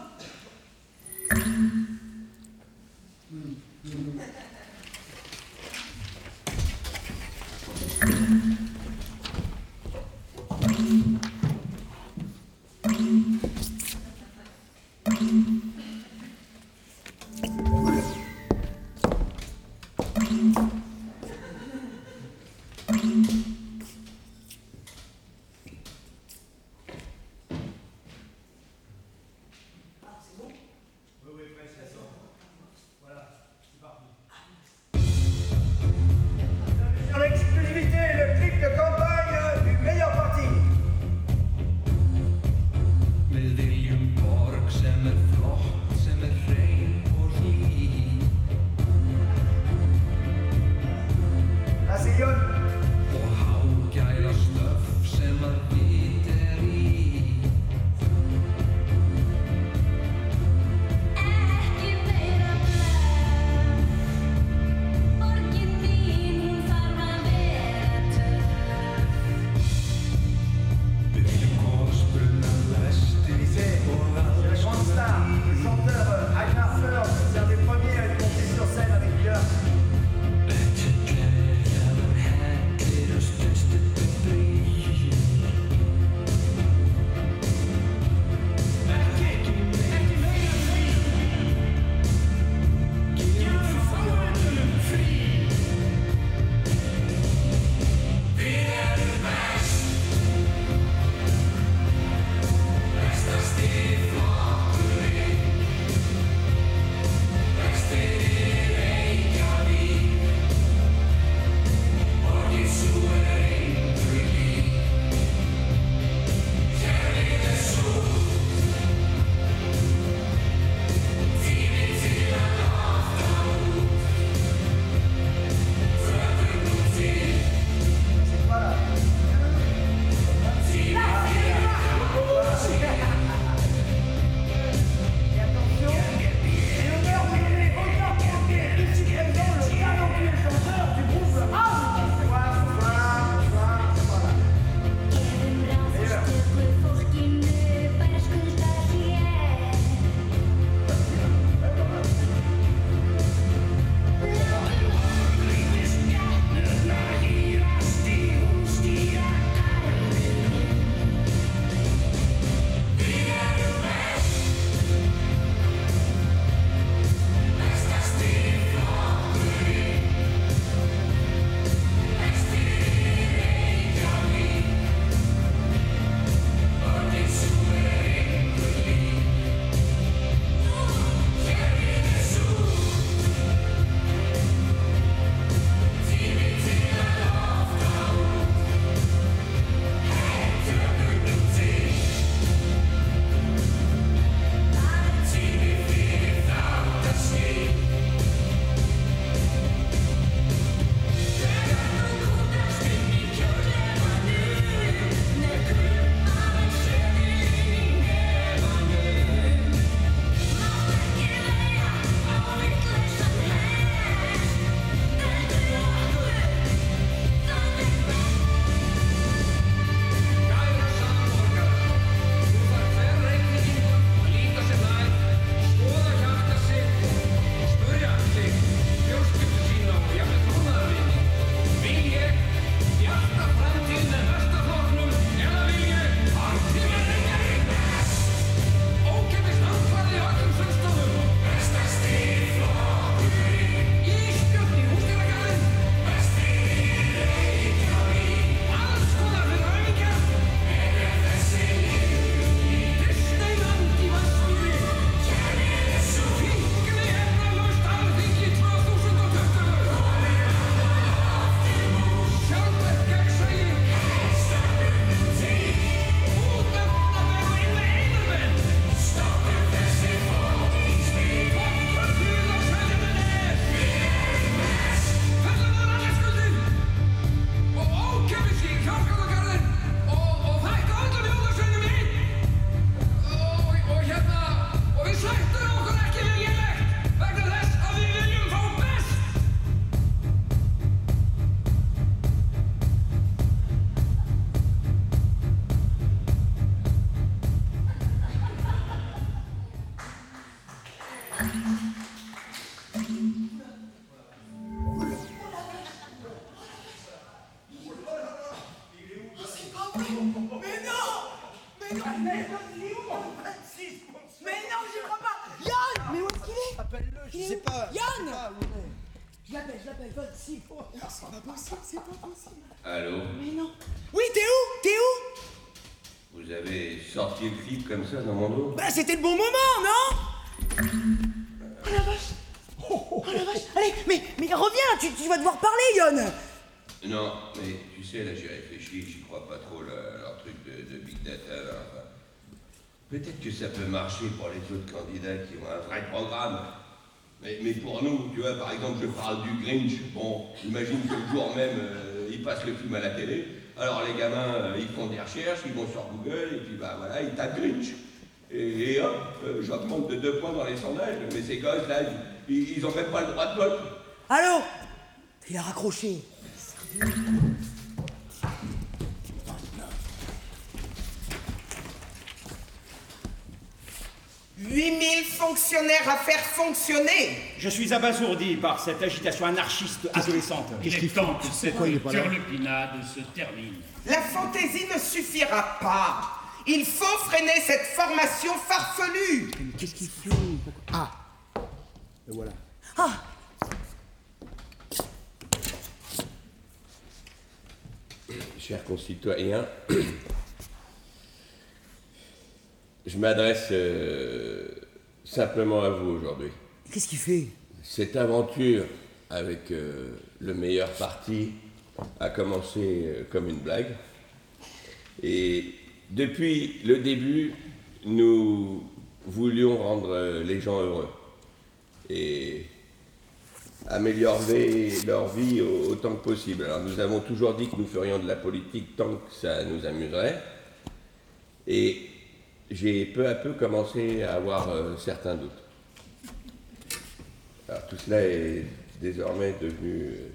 S10: C'est pas possible.
S9: Allô
S10: Mais non. Oui, t'es où? T'es où?
S9: Vous avez sorti le clip comme ça dans mon dos?
S10: Bah c'était le bon moment, non? Oh la vache. Oh la vache. Allez, mais, mais reviens, tu, tu vas devoir parler, Yann
S9: Non, mais tu sais, là j'ai réfléchi, j'y crois pas trop, là, leur truc de, de Big Data. là, enfin. Peut-être que ça peut marcher pour les autres candidats qui ont un vrai programme. Mais, pour nous, tu vois, par exemple, je parle du Grinch. Bon, imagine que le jour même, euh, ils passent le film à la télé. Alors les gamins, euh, ils font des recherches, ils vont sur Google, et puis bah voilà, ils tapent Grinch. Et, hop, euh, j'augmente de deux points dans les sondages. Mais ces gosses, là, ils, ils ont même pas le droit de vote.
S10: Allô? Il a raccroché.
S7: 8000 fonctionnaires à faire fonctionner
S6: Je suis abasourdi par cette agitation anarchiste adolescente.
S3: Il est temps que cette turlupinade se termine.
S7: La fantaisie ne suffira pas. Il faut freiner cette formation farfelue.
S8: Qu'est-ce qu'il fait Ah Et voilà.
S10: Ah
S9: Chers concitoyens, je m'adresse euh, simplement à vous aujourd'hui.
S10: Qu'est-ce qu'il fait?
S9: Cette aventure avec euh, le meilleur parti a commencé euh, comme une blague. Et depuis le début, nous voulions rendre les gens heureux et améliorer leur vie au- autant que possible. Alors nous avons toujours dit que nous ferions de la politique tant que ça nous amuserait. Et j'ai peu à peu commencé à avoir euh, certains doutes. Alors tout cela est désormais devenu euh,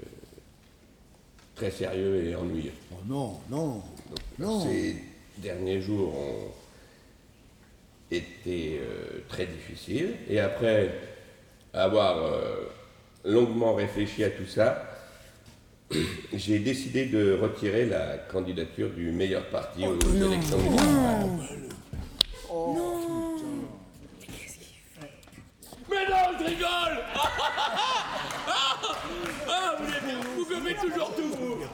S9: très sérieux et ennuyeux.
S8: Oh non, non,
S9: Donc,
S8: non.
S9: Ces derniers jours ont été euh, très difficiles. Et après avoir longuement réfléchi à tout ça, j'ai décidé de retirer la candidature du meilleur parti aux élections municipales.
S13: Mais non, je rigole ah, ah, vous, êtes- vous toujours tout, vous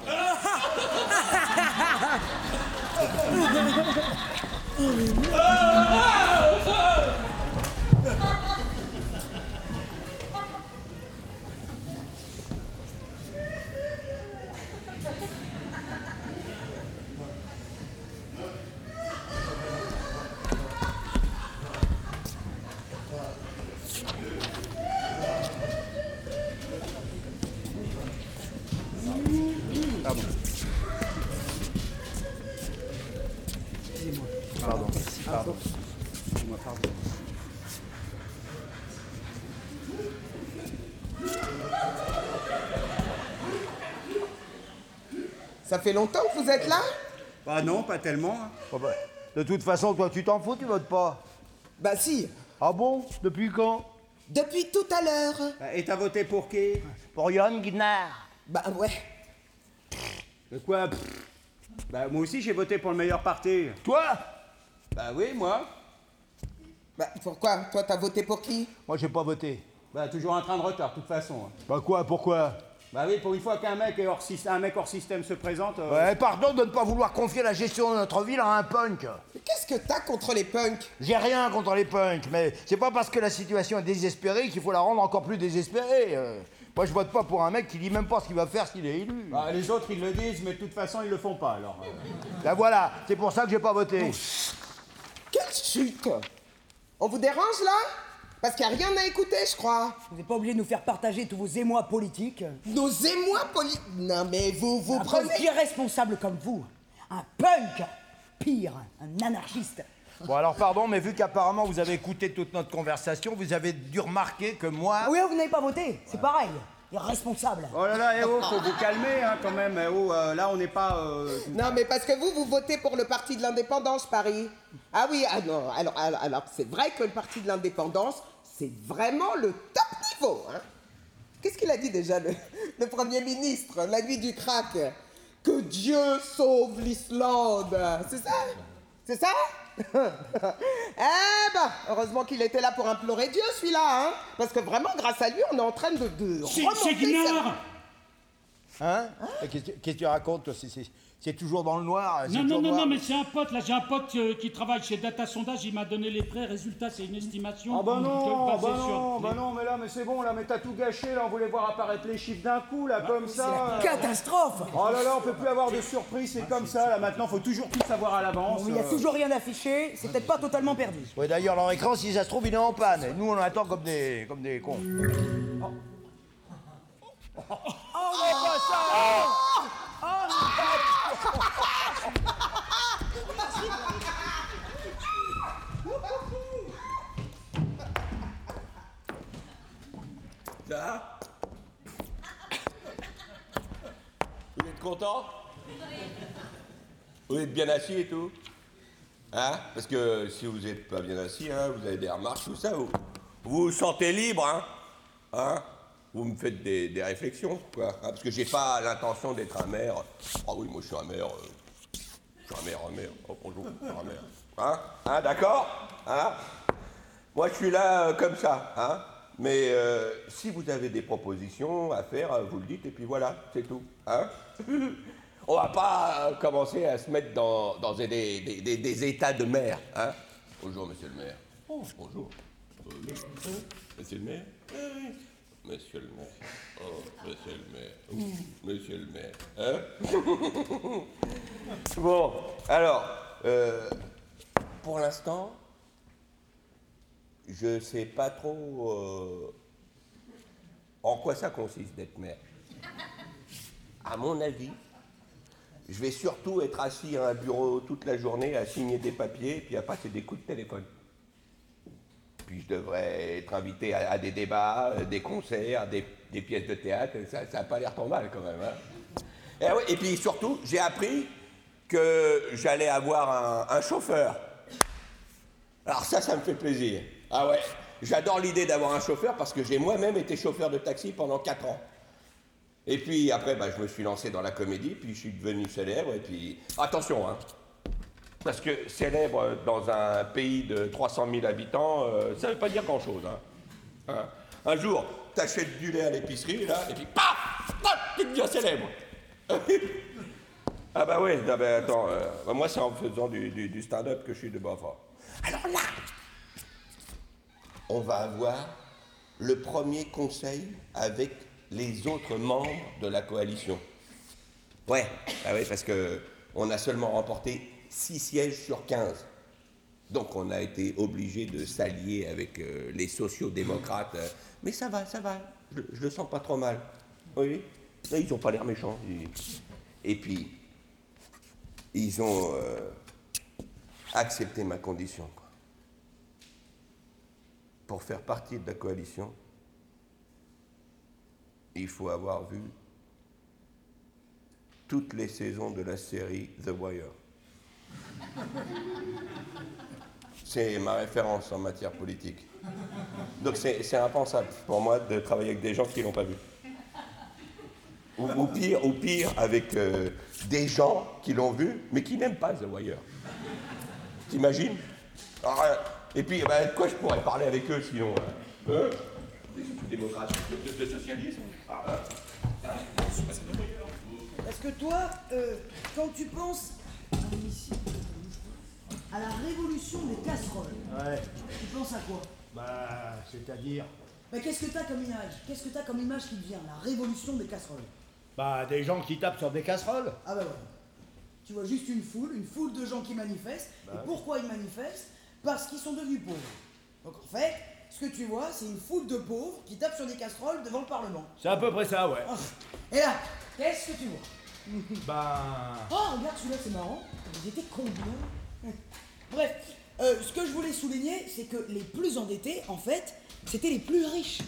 S2: Pardon. Pardon. Pardon. Excusez-moi, pardon.
S7: Ça fait longtemps que vous êtes là?
S2: Bah non, pas tellement. hein.
S8: Oh bah, de toute façon, toi, tu t'en fous, tu votes pas.
S7: Bah si.
S8: Ah bon? Depuis quand?
S7: Depuis tout à l'heure.
S2: Bah, Et t'as voté pour qui?
S8: Pour Yann Guinard.
S7: Bah ouais.
S2: De quoi pff Bah moi aussi j'ai voté pour le meilleur parti.
S8: Toi?
S2: Bah oui, moi.
S7: Bah pourquoi? Toi t'as voté pour qui?
S8: Moi, j'ai pas voté.
S2: Bah toujours un train de retard, de toute façon. hein.
S8: Bah quoi, pourquoi?
S2: Bah oui, pour une fois qu'un mec, est hors un mec hors système se présente. euh,
S8: Ouais, pardon de ne pas vouloir confier la gestion de notre ville à un punk.
S7: Qu'est-ce que t'as contre les punks?
S8: J'ai rien contre les punks, mais c'est pas parce que la situation est désespérée qu'il faut la rendre encore plus désespérée. euh. Moi, je vote pas pour un mec qui dit même pas ce qu'il va faire s'il est élu.
S2: bah, les autres ils le disent, mais de toute façon ils le font pas alors. euh.
S8: Ben voilà, c'est pour ça que j'ai pas voté.
S7: Quelle chute On vous dérange là? Parce qu'il n'y a rien à écouter, je crois.
S10: Vous n'êtes pas obligé de nous faire partager tous vos émois politiques.
S7: Nos émois poli... Non mais vous, vous
S10: un
S7: prenez...
S10: punk irresponsable comme vous. Un punk Pire, un anarchiste.
S8: Bon, alors pardon, mais vu qu'apparemment vous avez écouté toute notre conversation, vous avez dû remarquer que moi.
S10: Ah oui, vous n'avez pas voté, c'est pareil. Irresponsable.
S2: Oh là là, eh oh, faut vous calmer hein, quand même. eh oh, euh, là on n'est pas. euh,
S7: Non mais parce que vous, vous votez pour le parti de l'indépendance, Paris. Ah oui, ah non, alors, alors, alors, c'est vrai que le parti de l'indépendance, c'est vraiment le top niveau. Hein Qu'est-ce qu'il a dit déjà, le, le Premier ministre, la nuit du crack? Que Dieu sauve l'Islande. C'est ça? C'est ça? Eh ben, heureusement qu'il était là pour implorer Dieu, celui-là, hein. Parce que vraiment, grâce à lui, on est en train de, de
S3: C'est
S7: remonter
S3: c'est.
S8: Hein? Et Qu'est-ce que qu'est-ce que tu racontes toi C'est- toujours dans le noir
S3: Non, non, non,
S8: noir.
S3: non, mais c'est un pote, là, j'ai un pote euh, qui travaille chez Data Sondage, il m'a donné les prêts, résultat, c'est une estimation.
S2: Ah bah non, bah non, bah non, mais là, mais c'est bon, là, mais t'as tout gâché, là, on voulait voir apparaître les chiffres d'un coup, là, comme ça.
S10: la catastrophe
S2: Oh là là, on peut plus avoir de surprise, c'est comme ça, là, maintenant, faut toujours tout savoir à l'avance.
S10: Il y a
S2: euh.
S10: toujours rien affiché, c'est peut-être pas totalement perdu.
S8: Ouais, d'ailleurs, leur écran, si ça se trouve, il est en panne. Et Nous, on attend comme des, comme des cons. Oh, pas ça
S9: Ça Vous êtes content? Vous êtes bien assis et tout? Hein? Parce que si vous n'êtes pas bien assis, hein, vous avez des remarques, tout ça, vous vous, vous sentez libre, hein? Hein? Vous me faites des, réflexions, quoi. hein, parce que j'ai pas l'intention d'être un maire. Ah oui, moi je suis un maire. euh, je suis un maire, un maire. Oh, bonjour, un maire. Hein? Hein, d'accord? Hein? Moi, je suis là euh, comme ça, hein. Mais euh, si vous avez des propositions à faire, vous le dites, et puis voilà, c'est tout, hein. On va pas commencer à se mettre dans, des, états de mer, hein. Bonjour, monsieur le maire. Oh, bonjour. Monsieur le maire? Ah. Monsieur le maire. Oh, monsieur le maire. Ouh, Monsieur le maire. Hein? Bon, alors, euh, pour l'instant, je sais pas trop euh, en quoi ça consiste d'être maire. À mon avis, je vais surtout être assis à un bureau toute la journée à signer des papiers et puis à passer des coups de téléphone. Puis je devrais être invité à, des débats, euh, des concerts, des, pièces de théâtre. Ça n'a pas l'air trop mal quand même. hein. Et, oui, et puis surtout, j'ai appris que j'allais avoir un, un chauffeur. Alors ça, ça me fait plaisir. Ah ouais, j'adore l'idée d'avoir un chauffeur parce que j'ai moi-même été chauffeur de taxi pendant 4 ans. Et puis après, bah, je me suis lancé dans la comédie, puis je suis devenu célèbre, et puis... Attention, hein Parce que célèbre dans un pays de 300 000 habitants, euh, ça veut pas dire grand-chose, hein. Hein Un jour, t'achètes du lait à l'épicerie, là, et puis paf Tu deviens célèbre Ah bah bah, attends, euh, bah, moi c'est en faisant du, du- du stand-up que je suis de bas fort. Alors là, on va avoir le premier conseil avec les autres membres de la coalition. Ouais, ah ouais, parce que on a seulement remporté 6 sièges sur 15. Donc on a été obligé de s'allier avec euh, les sociaux-démocrates. euh, mais ça va, ça va, je, le sens pas trop mal. Oui, ils ont pas l'air méchants. Et puis, ils ont euh, accepté ma condition. Pour faire partie de la coalition, il faut avoir vu toutes les saisons de la série The Wire. C'est ma référence en matière politique. Donc c'est impensable pour moi de travailler avec des gens qui l'ont pas vu. Ou, pire, ou pire, avec euh, des gens qui l'ont vu, mais qui n'aiment pas The Wire. T'imagines? Euh, Et puis, bah, de quoi je pourrais parler avec eux sinon hein Hein? Des démocrates, de, de socialisme? Ah, ah, ah,
S10: Parce que toi, euh, quand tu penses à la révolution des casseroles,
S8: Ouais.
S10: tu penses à quoi?
S8: Bah, c'est-à-dire
S10: Mais qu'est-ce que t'as comme image? Qu'est-ce que t'as comme image qui te vient La révolution des casseroles?
S8: Bah, des gens qui tapent sur des casseroles.
S10: Ah bah ouais. Tu vois juste une foule, une foule de gens qui manifestent.
S8: Bah
S10: et pourquoi ils manifestent? Parce qu'ils sont devenus pauvres. Donc en fait, ce que tu vois, c'est une foule de pauvres qui tapent sur des casseroles devant le Parlement.
S8: C'est à peu près ça, ouais.
S10: Et là, qu'est-ce que tu vois?
S8: Bah.
S10: Oh, regarde celui-là, c'est marrant. Ils étaient combien Bref, euh, ce que je voulais souligner, c'est que les plus endettés, en fait, c'était les plus riches.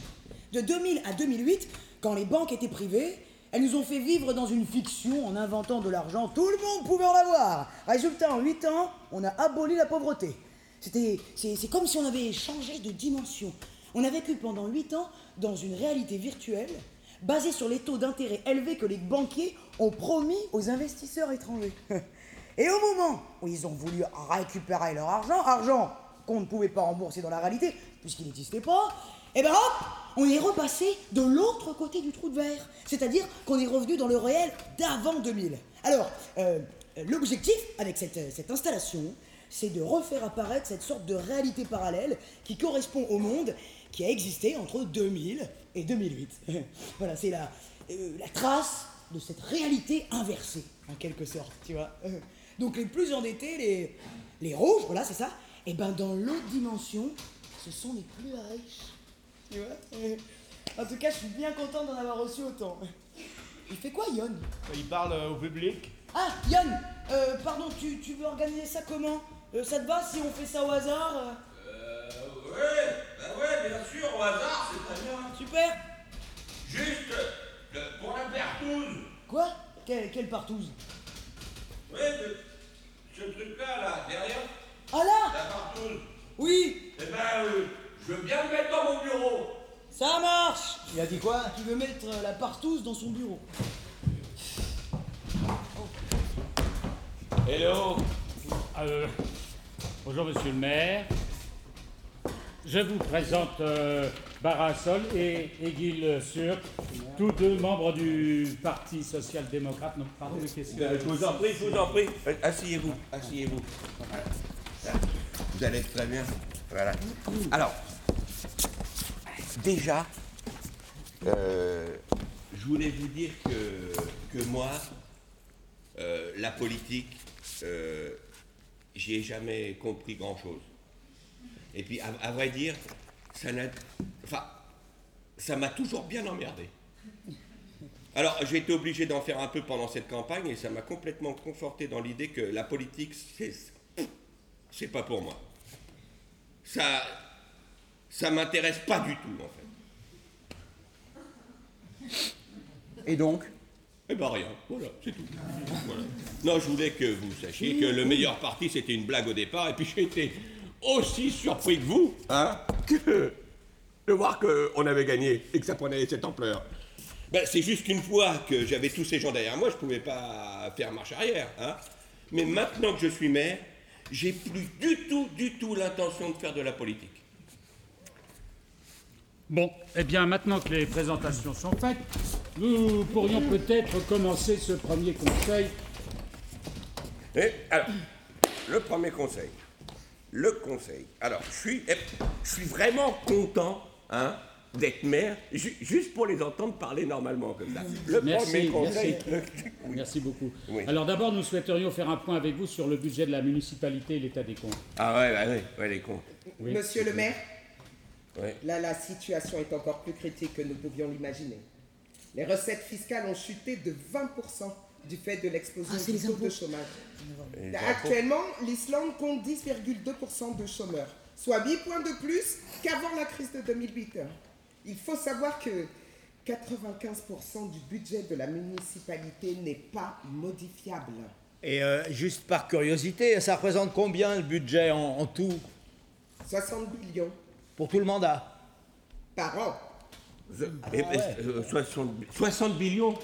S10: De 2000 à 2008, quand les banques étaient privées, elles nous ont fait vivre dans une fiction en inventant de l'argent. Tout le monde pouvait en avoir. Résultat, en 8 ans, on a aboli la pauvreté. C'était, c'est, comme si on avait changé de dimension. On a vécu pendant 8 ans dans une réalité virtuelle, basé sur les taux d'intérêt élevés que les banquiers ont promis aux investisseurs étrangers. Et au moment où ils ont voulu récupérer leur argent, argent qu'on ne pouvait pas rembourser dans la réalité, puisqu'il n'existait pas, et ben hop, on est repassé de l'autre côté du trou de verre. C'est-à-dire qu'on est revenu dans le réel d'avant 2000. Alors, euh, l'objectif avec cette, cette installation, c'est de refaire apparaître cette sorte de réalité parallèle qui correspond au monde qui a existé entre 2000 et 2008. voilà, c'est la, euh, la trace de cette réalité inversée, en quelque sorte, tu vois. Donc les plus endettés, les, les rouges, voilà, c'est ça, et ben dans l'autre dimension, ce sont les plus riches. Tu vois En tout cas, je suis bien content d'en avoir reçu autant. Il fait quoi, Yon?
S14: Il parle euh, au public.
S10: Ah, Yon euh, Pardon, tu, tu veux organiser ça comment? Euh, Ça te va si on fait ça au hasard euh?
S9: Euh, ouais, bah ouais, bien sûr, au hasard, c'est très bien.
S10: Super
S9: Juste, euh, pour la partouze.
S10: Quoi? Quelle, quelle partouze
S9: Ouais, mais ce truc-là, là, derrière,
S10: Ah là
S9: la partouze.
S10: Oui
S9: Eh ben, euh, je veux bien le mettre dans mon bureau.
S10: Ça marche Il a dit quoi? Il veut mettre euh, la partouze dans son bureau.
S3: Hello Euh, Bonjour Monsieur le maire. Je vous présente euh, Barassol et Egil Sur, tous deux membres du Parti social-démocrate. Non, pardon, mais qu'est-ce que-
S9: Je vous en prie, je vous en prie. Euh, Asseyez-vous, asseyez-vous. Voilà. Vous allez très bien. Voilà. Alors, déjà, euh, je voulais vous dire que, que moi, euh, la politique, euh, j'y ai jamais compris grand-chose. Et puis, à, à vrai dire, ça n'a, enfin, ça m'a toujours bien emmerdé. Alors, j'ai été obligé d'en faire un peu pendant cette campagne et ça m'a complètement conforté dans l'idée que la politique, c'est, c'est pas pour moi. Ça, ça m'intéresse pas du tout, en fait.
S8: Et donc?
S9: Eh ben rien, voilà, c'est tout. Voilà. Non, je voulais que vous sachiez que le meilleur parti, c'était une blague au départ, et puis j'ai été aussi surpris que vous, hein, que de voir qu'on avait gagné et que ça prenait cette ampleur. Ben, c'est juste qu'une fois que j'avais tous ces gens derrière moi, je pouvais pas faire marche arrière, hein. Mais maintenant que je suis maire, j'ai plus du tout, du tout l'intention de faire de la politique.
S3: Bon, eh bien, maintenant que les présentations sont faites, nous pourrions peut-être commencer ce premier conseil.
S9: Et alors, le premier conseil. Le conseil. Alors, je suis, eh, je suis vraiment content hein, d'être maire, ju- juste pour les entendre parler normalement comme ça. Le
S3: Merci,
S9: premier conseil.
S3: merci. Merci beaucoup.
S9: Oui.
S3: Alors d'abord, nous souhaiterions faire un point avec vous sur le budget de la municipalité et l'état des comptes.
S9: Ah ouais, bah ouais, ouais, les cons.
S3: Oui.
S7: Monsieur le maire, là la situation est encore plus critique que nous pouvions l'imaginer. Les recettes fiscales ont chuté de 20% du fait de l'explosion
S10: Ah,
S7: du taux
S10: impôts.
S7: de chômage.
S9: Et
S7: Actuellement, l'Islande compte 10,2% de chômeurs, soit 8 points de plus qu'avant la crise de 2008. Il faut savoir que 95% du budget de la municipalité n'est pas modifiable.
S8: Et euh, juste par curiosité, ça représente combien le budget en, en tout?
S7: 60 millions
S8: Pour tout le mandat?
S7: Par an.
S9: Je- eh, eh, euh, 60, 60 billions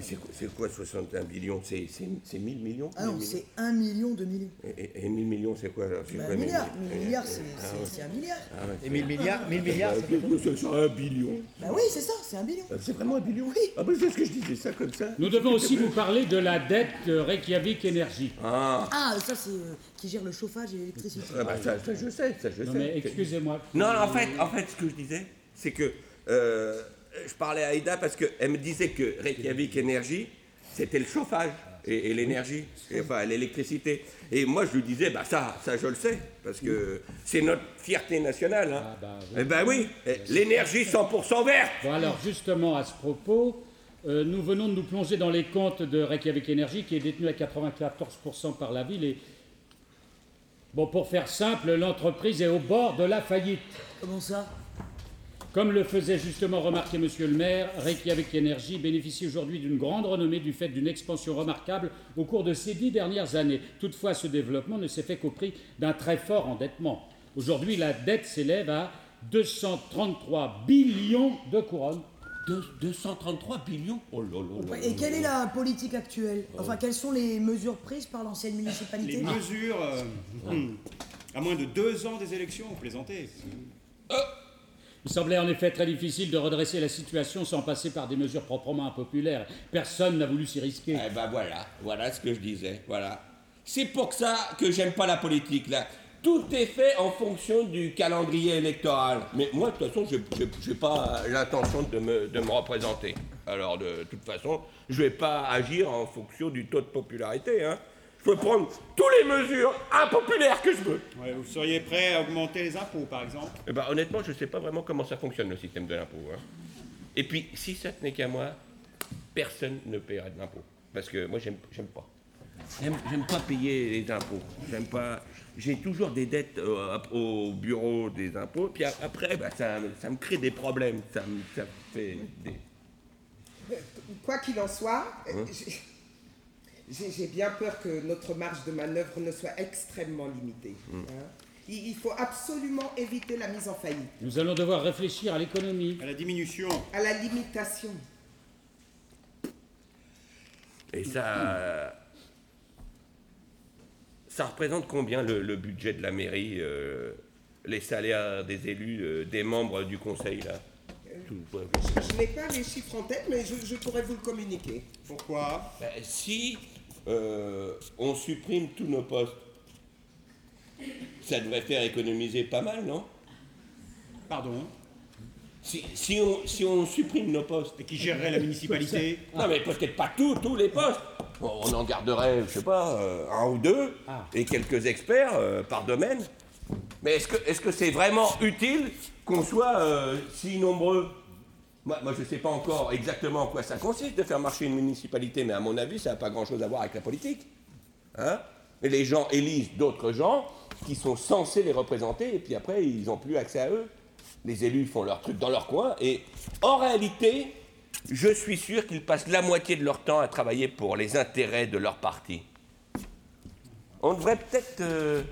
S9: c'est quoi- C'est quoi 61 billions? C'est c'est- c'est 1000 millions?
S10: Ah non,
S9: 1000
S10: c'est un million de millions.
S9: Et, et- et 1000 millions, c'est quoi
S10: Bah,
S9: quoi,
S10: milliard. milliards, c'est
S9: Ah ouais.
S10: un milliard.
S9: Ah ouais,
S8: Et 1000 milliards 1000 milliards,
S9: c'est c'est un billion?
S10: Bah oui, c'est ça, c'est un billion.
S9: C'est vraiment un billion?
S10: Oui.
S9: Ah bah c'est ce que je disais, ça comme ça.
S3: Nous devons aussi vous parler de la dette de Reykjavik Energy.
S9: Ah,
S10: Ah, ça c'est euh, qui gère le chauffage et l'électricité.
S9: ah bah, ça, ça, je sais, ça je
S3: Non
S9: sais.
S3: mais excusez-moi.
S9: Non, en fait, en fait, ce que je disais, c'est que euh, je parlais à Aïda parce qu'elle me disait que Reykjavik Energy, c'était le chauffage et, et l'énergie, et, enfin l'électricité. Et moi, je lui disais, bah ça, ça je le sais, parce que c'est notre fierté nationale. Hein.
S3: Ah bah, oui.
S9: Eh ben oui, eh, l'énergie 100% verte.
S3: Bon alors justement à ce propos, euh, nous venons de nous plonger dans les comptes de Reykjavik Energy qui est détenu à 94% par la ville et bon pour faire simple, l'entreprise est au bord de la faillite.
S10: Comment ça?
S3: Comme le faisait justement remarquer Monsieur le maire, Reykjavik Energy bénéficie aujourd'hui d'une grande renommée du fait d'une expansion remarquable au cours de ces dix dernières années. Toutefois, ce développement ne s'est fait qu'au prix d'un très fort endettement. Aujourd'hui, la dette s'élève à 233 billions de couronnes.
S9: Deux- 233 billions? Oh là là là
S10: Et
S9: là
S10: quelle
S9: là.
S10: est la politique actuelle? Enfin, quelles sont les mesures prises par l'ancienne municipalité?
S6: Les mesures, euh, hmm, à moins de deux ans des élections, vous plaisantez.
S3: Il semblait en effet très difficile de redresser la situation sans passer par des mesures proprement impopulaires. Personne n'a voulu s'y risquer.
S9: Eh ben voilà, voilà ce que je disais, voilà. C'est pour ça que j'aime pas la politique. Tout est fait en fonction du calendrier électoral. Mais moi, de toute façon, je n'ai pas l'intention de me, représenter. Alors, de toute façon, je vais pas agir en fonction du taux de popularité, hein. Je peux prendre toutes les mesures impopulaires que je veux.
S6: Ouais, vous seriez prêt à augmenter les impôts, par exemple?
S9: Eh ben, honnêtement, je ne sais pas vraiment comment ça fonctionne le système de l'impôt. hein. Et puis, si ça tenait qu'à moi, personne ne paierait de l'impôt. Parce que moi, j'aime, j'aime pas. J'aime, j'aime pas payer les impôts. J'aime pas. J'ai toujours des dettes euh, au bureau des impôts. Puis a- après, bah, ça, ça me crée des problèmes. Ça me ça fait des.
S7: Quoi qu'il en soit,
S9: Hein?
S7: J'ai- bien peur que notre marge de manœuvre ne soit extrêmement limitée.
S9: Hmm.
S7: hein. Il, il faut absolument éviter la mise en faillite,
S3: Nous allons devoir réfléchir à l'économie.
S6: À la diminution.
S7: à la limitation.
S9: Et ça. Ça représente combien le, le budget de la mairie, euh, les salaires des élus, euh, des membres du conseil, là? Ouais.
S7: Je n'ai pas les chiffres en tête, mais je, je pourrais vous le communiquer.
S6: Pourquoi?
S9: Ben, Si euh, on supprime tous nos postes, ça devrait faire économiser pas mal, non?
S6: Pardon?
S9: Si, si on, si on supprime nos postes.
S6: Et qui gérerait la municipalité?
S9: Non, mais peut-être pas tous, tous les postes. Bon, on en garderait, je sais pas, euh, un ou deux, et quelques experts euh, par domaine. Mais est-ce que c'est vraiment utile qu'on soit si nombreux? Moi, je ne sais pas encore exactement en quoi ça consiste de faire marcher une municipalité, mais à mon avis, ça n'a pas grand-chose à voir avec la politique. Hein les gens élisent d'autres gens qui sont censés les représenter, et puis après, ils n'ont plus accès à eux. Les élus font leur truc dans leur coin, et en réalité, je suis sûr qu'ils passent la moitié de leur temps à travailler pour les intérêts de leur parti. On devrait peut-être euh,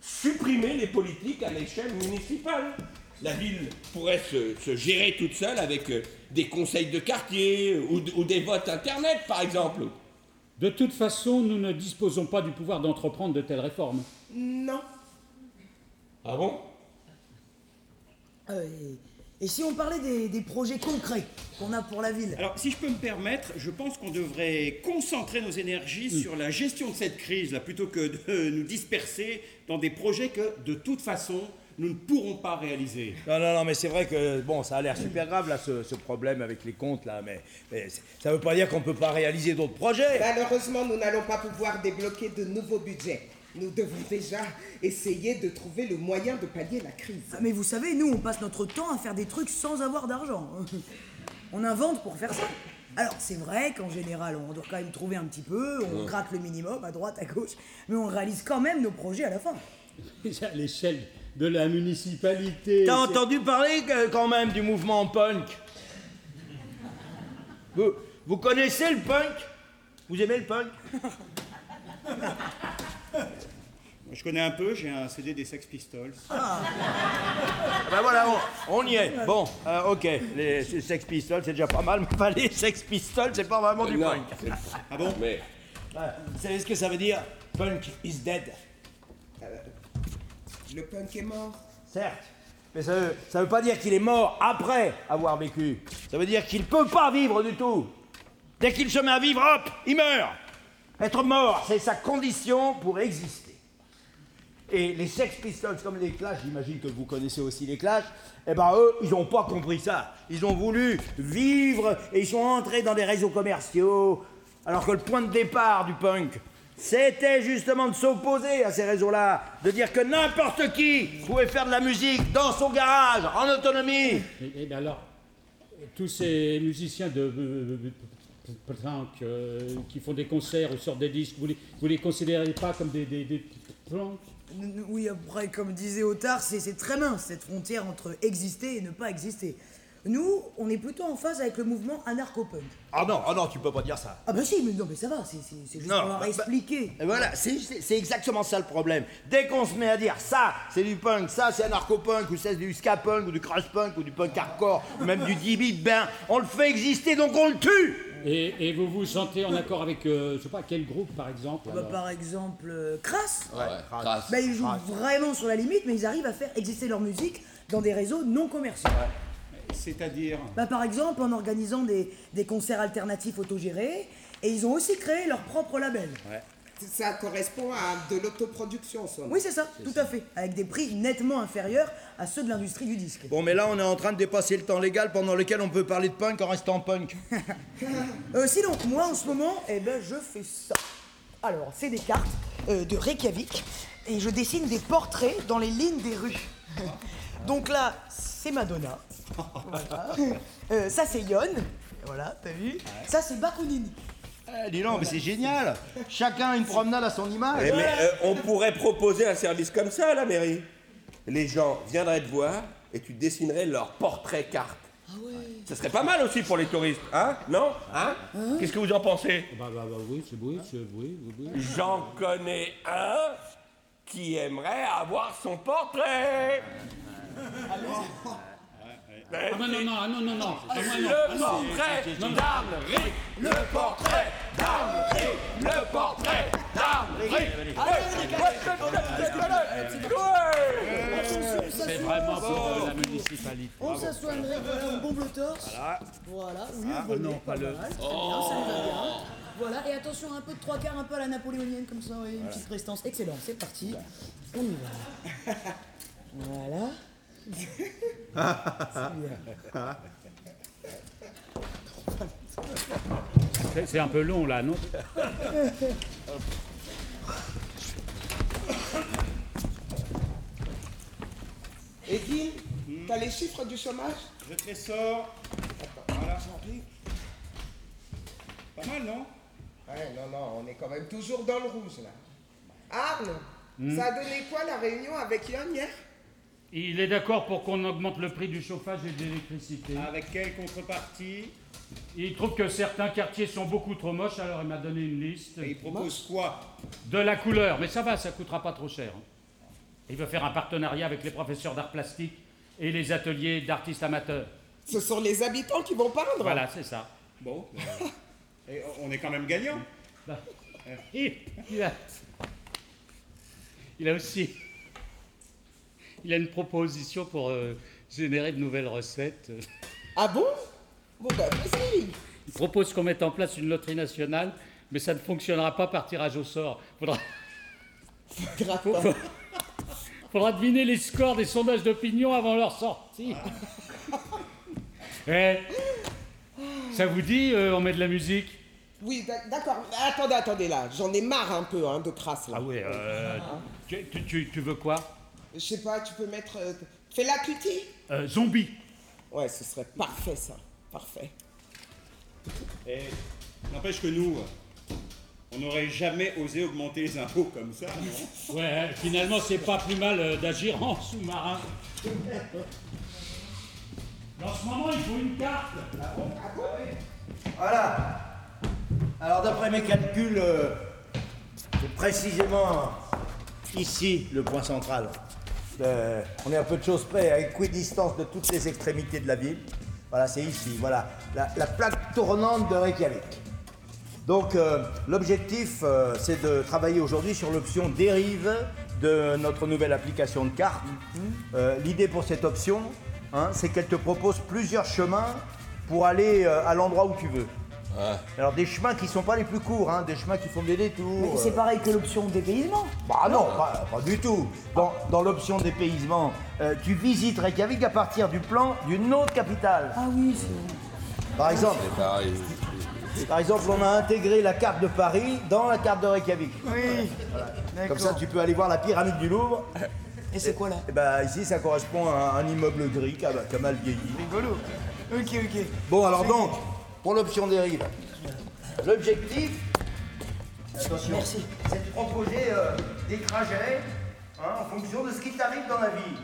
S9: supprimer les politiques à l'échelle municipale. La ville pourrait se, se gérer toute seule avec euh, des conseils de quartier ou, des votes Internet, par exemple.
S3: De toute façon, nous ne disposons pas du pouvoir d'entreprendre de telles réformes.
S7: Non.
S9: Ah bon?
S10: Euh, et, si on parlait des, des projets concrets qu'on a pour la ville?
S6: Alors, si je peux me permettre, je pense qu'on devrait concentrer nos énergies sur la gestion de cette crise, là, plutôt que de nous disperser dans des projets que, de toute façon, nous ne pourrons pas réaliser.
S8: Non, non, non, mais c'est vrai que bon, ça a l'air super grave là, ce, ce problème avec les comptes là, mais, ça veut pas dire qu'on peut pas réaliser d'autres projets.
S7: Malheureusement, nous n'allons pas pouvoir débloquer de nouveaux budgets. Nous devons déjà essayer de trouver le moyen de pallier la crise.
S10: Ah, Mais vous savez, nous, on passe notre temps à faire des trucs sans avoir d'argent. On invente pour faire ça. Alors, c'est vrai qu'en général, on doit quand même trouver un petit peu, on gratte le minimum à droite, à gauche, mais on réalise quand même nos projets à la fin.
S3: À l'échelle de la municipalité.
S8: T'as entendu parler que- quand même du mouvement punk? Vous, vous connaissez le punk? Vous aimez le punk?
S6: Je connais un peu, j'ai un CD des Sex Pistols.
S8: Ah ben voilà, on, on y est. Bon, euh, ok, les Sex Pistols c'est déjà pas mal, mais pas les Sex Pistols c'est pas vraiment du
S9: Non,
S8: punk.
S6: Ah bon?
S9: Mais
S8: Vous savez ce que ça veut dire? Punk is dead.
S7: Le punk est mort.
S8: Certes. Mais ça veut, veut pas dire qu'il est mort après avoir vécu. Ça veut dire qu'il peut pas vivre du tout. Dès qu'il se met à vivre, hop, il meurt. Être mort, c'est sa condition pour exister. Et les Sex Pistols, comme les Clash, j'imagine que vous connaissez aussi les Clash, eh ben eux, ils n'ont pas compris ça. Ils ont voulu vivre et ils sont entrés dans des réseaux commerciaux, alors que le point de départ du punk, c'était justement de s'opposer à ces réseaux-là, de dire que n'importe qui pouvait faire de la musique dans son garage, en autonomie.
S3: Et, et ben alors, tous ces musiciens de punk euh, qui font des concerts ou sortent des disques, vous les, vous les considérez pas comme des, des,
S10: Oui, après, comme disait Otard, c'est c'est très mince cette frontière entre exister et ne pas exister. Nous, on est plutôt en phase avec le mouvement anarcho-punk.
S8: Ah non, ah non, tu peux pas dire ça.
S10: Ah bah si, mais non, mais ça va, c'est c'est- c'est juste
S8: Non,
S10: pour leur
S8: bah, bah,
S10: expliquer.
S8: Et voilà, c'est exactement ça le problème. Dès qu'on se met à dire ça, c'est du punk, ça c'est anarcho-punk, ou ça c'est du ska-punk, ou du crash-punk, ou du punk hardcore, ou même du DB, ben on le fait exister donc on le tue
S3: Et, et vous vous sentez en accord avec, euh, je sais pas, quel groupe par exemple
S10: Bah, par exemple, euh, Crass.
S3: Ouais, ouais, Crass.
S10: Bah, ils jouent
S3: Crass.
S10: vraiment sur la limite, mais ils arrivent à faire exister leur musique dans des réseaux non commerciaux.
S6: C'est-à-dire
S10: Bah, par exemple, en organisant des, des concerts alternatifs autogérés, et ils ont aussi créé leur propre label.
S7: Ça correspond à de l'autoproduction, ça.
S10: Oui, c'est ça, tout à fait, avec des prix nettement inférieurs à ceux de l'industrie du disque.
S8: Bon mais là on est en train de dépasser le temps légal pendant lequel on peut parler de punk en restant punk.
S10: Euh, sinon, moi en ce moment, eh ben, je fais ça. Alors, c'est des cartes euh, de Reykjavik et je dessine des portraits dans les lignes des rues. Donc là, c'est Madonna. Voilà. Euh, ça, c'est Yon. Voilà, t'as vu Ça, c'est Bakunin.
S8: Eh, dis donc, mais c'est génial Chacun une promenade à son image
S9: Eh, mais euh, on pourrait proposer un service comme ça à la mairie. Les gens viendraient te voir et tu dessinerais leur portrait carte. Ça serait pas mal aussi pour les touristes, hein? Non? Hein? Qu'est-ce que vous en pensez?
S3: Bah, bah, bah, oui, c'est oui, c'est oui, oui, oui.
S9: J'en connais un qui aimerait avoir son portrait.
S3: Ah non, non, non, ah non, non, non. Ah.
S9: Le
S3: Ah, non.
S9: portrait
S3: Non, non.
S9: d'Arlery Le portrait d'Arlery Le portrait d'Arlery
S3: C'est vraiment pour euh, la municipalité.
S10: On s'assoit André, voilà, un bon bleu torse.
S3: Voilà.
S10: Voilà,
S3: Ah,
S10: le bonnet,
S3: non, pas le-
S10: mal, très
S3: Oh.
S10: bien, ça lui va bien. Voilà, et attention, un peu de trois quarts, un peu à la napoléonienne, comme ça, une
S3: Voilà.
S10: petite prestance. Excellent, c'est parti. On y va. Voilà.
S3: C'est- un peu long là, non?
S7: Et Guy, t'as les chiffres du chômage?
S6: Je te les sors. Voilà. Pas mal, non?
S7: Ouais, non, non, on est quand même toujours dans le rouge, là. Arne,
S3: Hmm.
S7: ça a donné quoi la réunion avec Yann hier
S3: Il est d'accord pour qu'on augmente le prix du chauffage et de l'électricité.
S6: Avec quelle contrepartie?
S3: Il trouve que certains quartiers sont beaucoup trop moches, alors il m'a donné une liste.
S6: Et il propose quoi?
S3: De la couleur, mais ça va, ça coûtera pas trop cher. Il veut faire un partenariat avec les professeurs d'art plastique et les ateliers d'artistes amateurs.
S7: Ce sont les habitants qui vont peindre
S3: Voilà, c'est ça.
S6: Bon. Et on est quand même gagnant.
S3: Bah, il, il a, il a aussi il a une proposition pour euh, générer de nouvelles recettes.
S7: Ah bon? Bon, bah, vas-y.
S3: Il propose qu'on mette en place une loterie nationale, mais ça ne fonctionnera pas par tirage au sort. Faudra, Faut- faudra deviner les scores des sondages d'opinion avant leur sortie. Eh, ça vous dit, euh, on met de la musique?
S7: Oui, d'ac- d'accord. Attendez, attendez, là. J'en ai marre un peu hein, de crasse, là.
S3: Ah oui, euh, tu- tu- tu veux quoi?
S7: Je sais pas, tu peux mettre... euh, Fais la cutie
S3: Euh, Zombie.
S7: Ouais, ce serait parfait, ça. Parfait.
S6: Et n'empêche que nous, on n'aurait jamais osé augmenter les impôts comme ça. non?
S3: Ouais, finalement, c'est pas plus mal euh, d'agir en sous-marin. En ce moment, il faut une carte.
S8: Voilà. Alors d'après mes calculs, euh, c'est précisément ici le point central. Euh, on est à peu de choses près, à équidistance de toutes les extrémités de la ville. Voilà, c'est ici, voilà, la, la plaque tournante de Reykjavik. Donc euh, l'objectif, euh, c'est de travailler aujourd'hui sur l'option dérive de notre nouvelle application de carte. Euh, L'idée pour cette option, hein, c'est qu'elle te propose plusieurs chemins pour aller à l'endroit où tu veux. Alors des chemins qui sont pas les plus courts, hein, des chemins qui font des détours.
S10: Mais c'est
S8: euh.
S10: pareil que l'option dépaysement.
S8: Bah non, pas, pas du tout. Dans, dans l'option dépaysement, euh, tu visites Reykjavik à partir du plan d'une autre capitale.
S10: Ah oui, c'est...
S8: Par exemple, par exemple, on a intégré la carte de Paris dans la carte de Reykjavik.
S10: Oui.
S8: Comme ça, tu peux aller voir la pyramide du Louvre.
S10: Et c'est quoi là
S8: Et bah ici, ça correspond à un immeuble gris qui a, qui a mal vieilli.
S10: Rigolo. Ok, ok.
S8: Bon, alors donc, pour l'option dérive, l'objectif, attention, c'est de proposer euh, des trajets hein, en fonction de ce qui t'arrive dans la vie.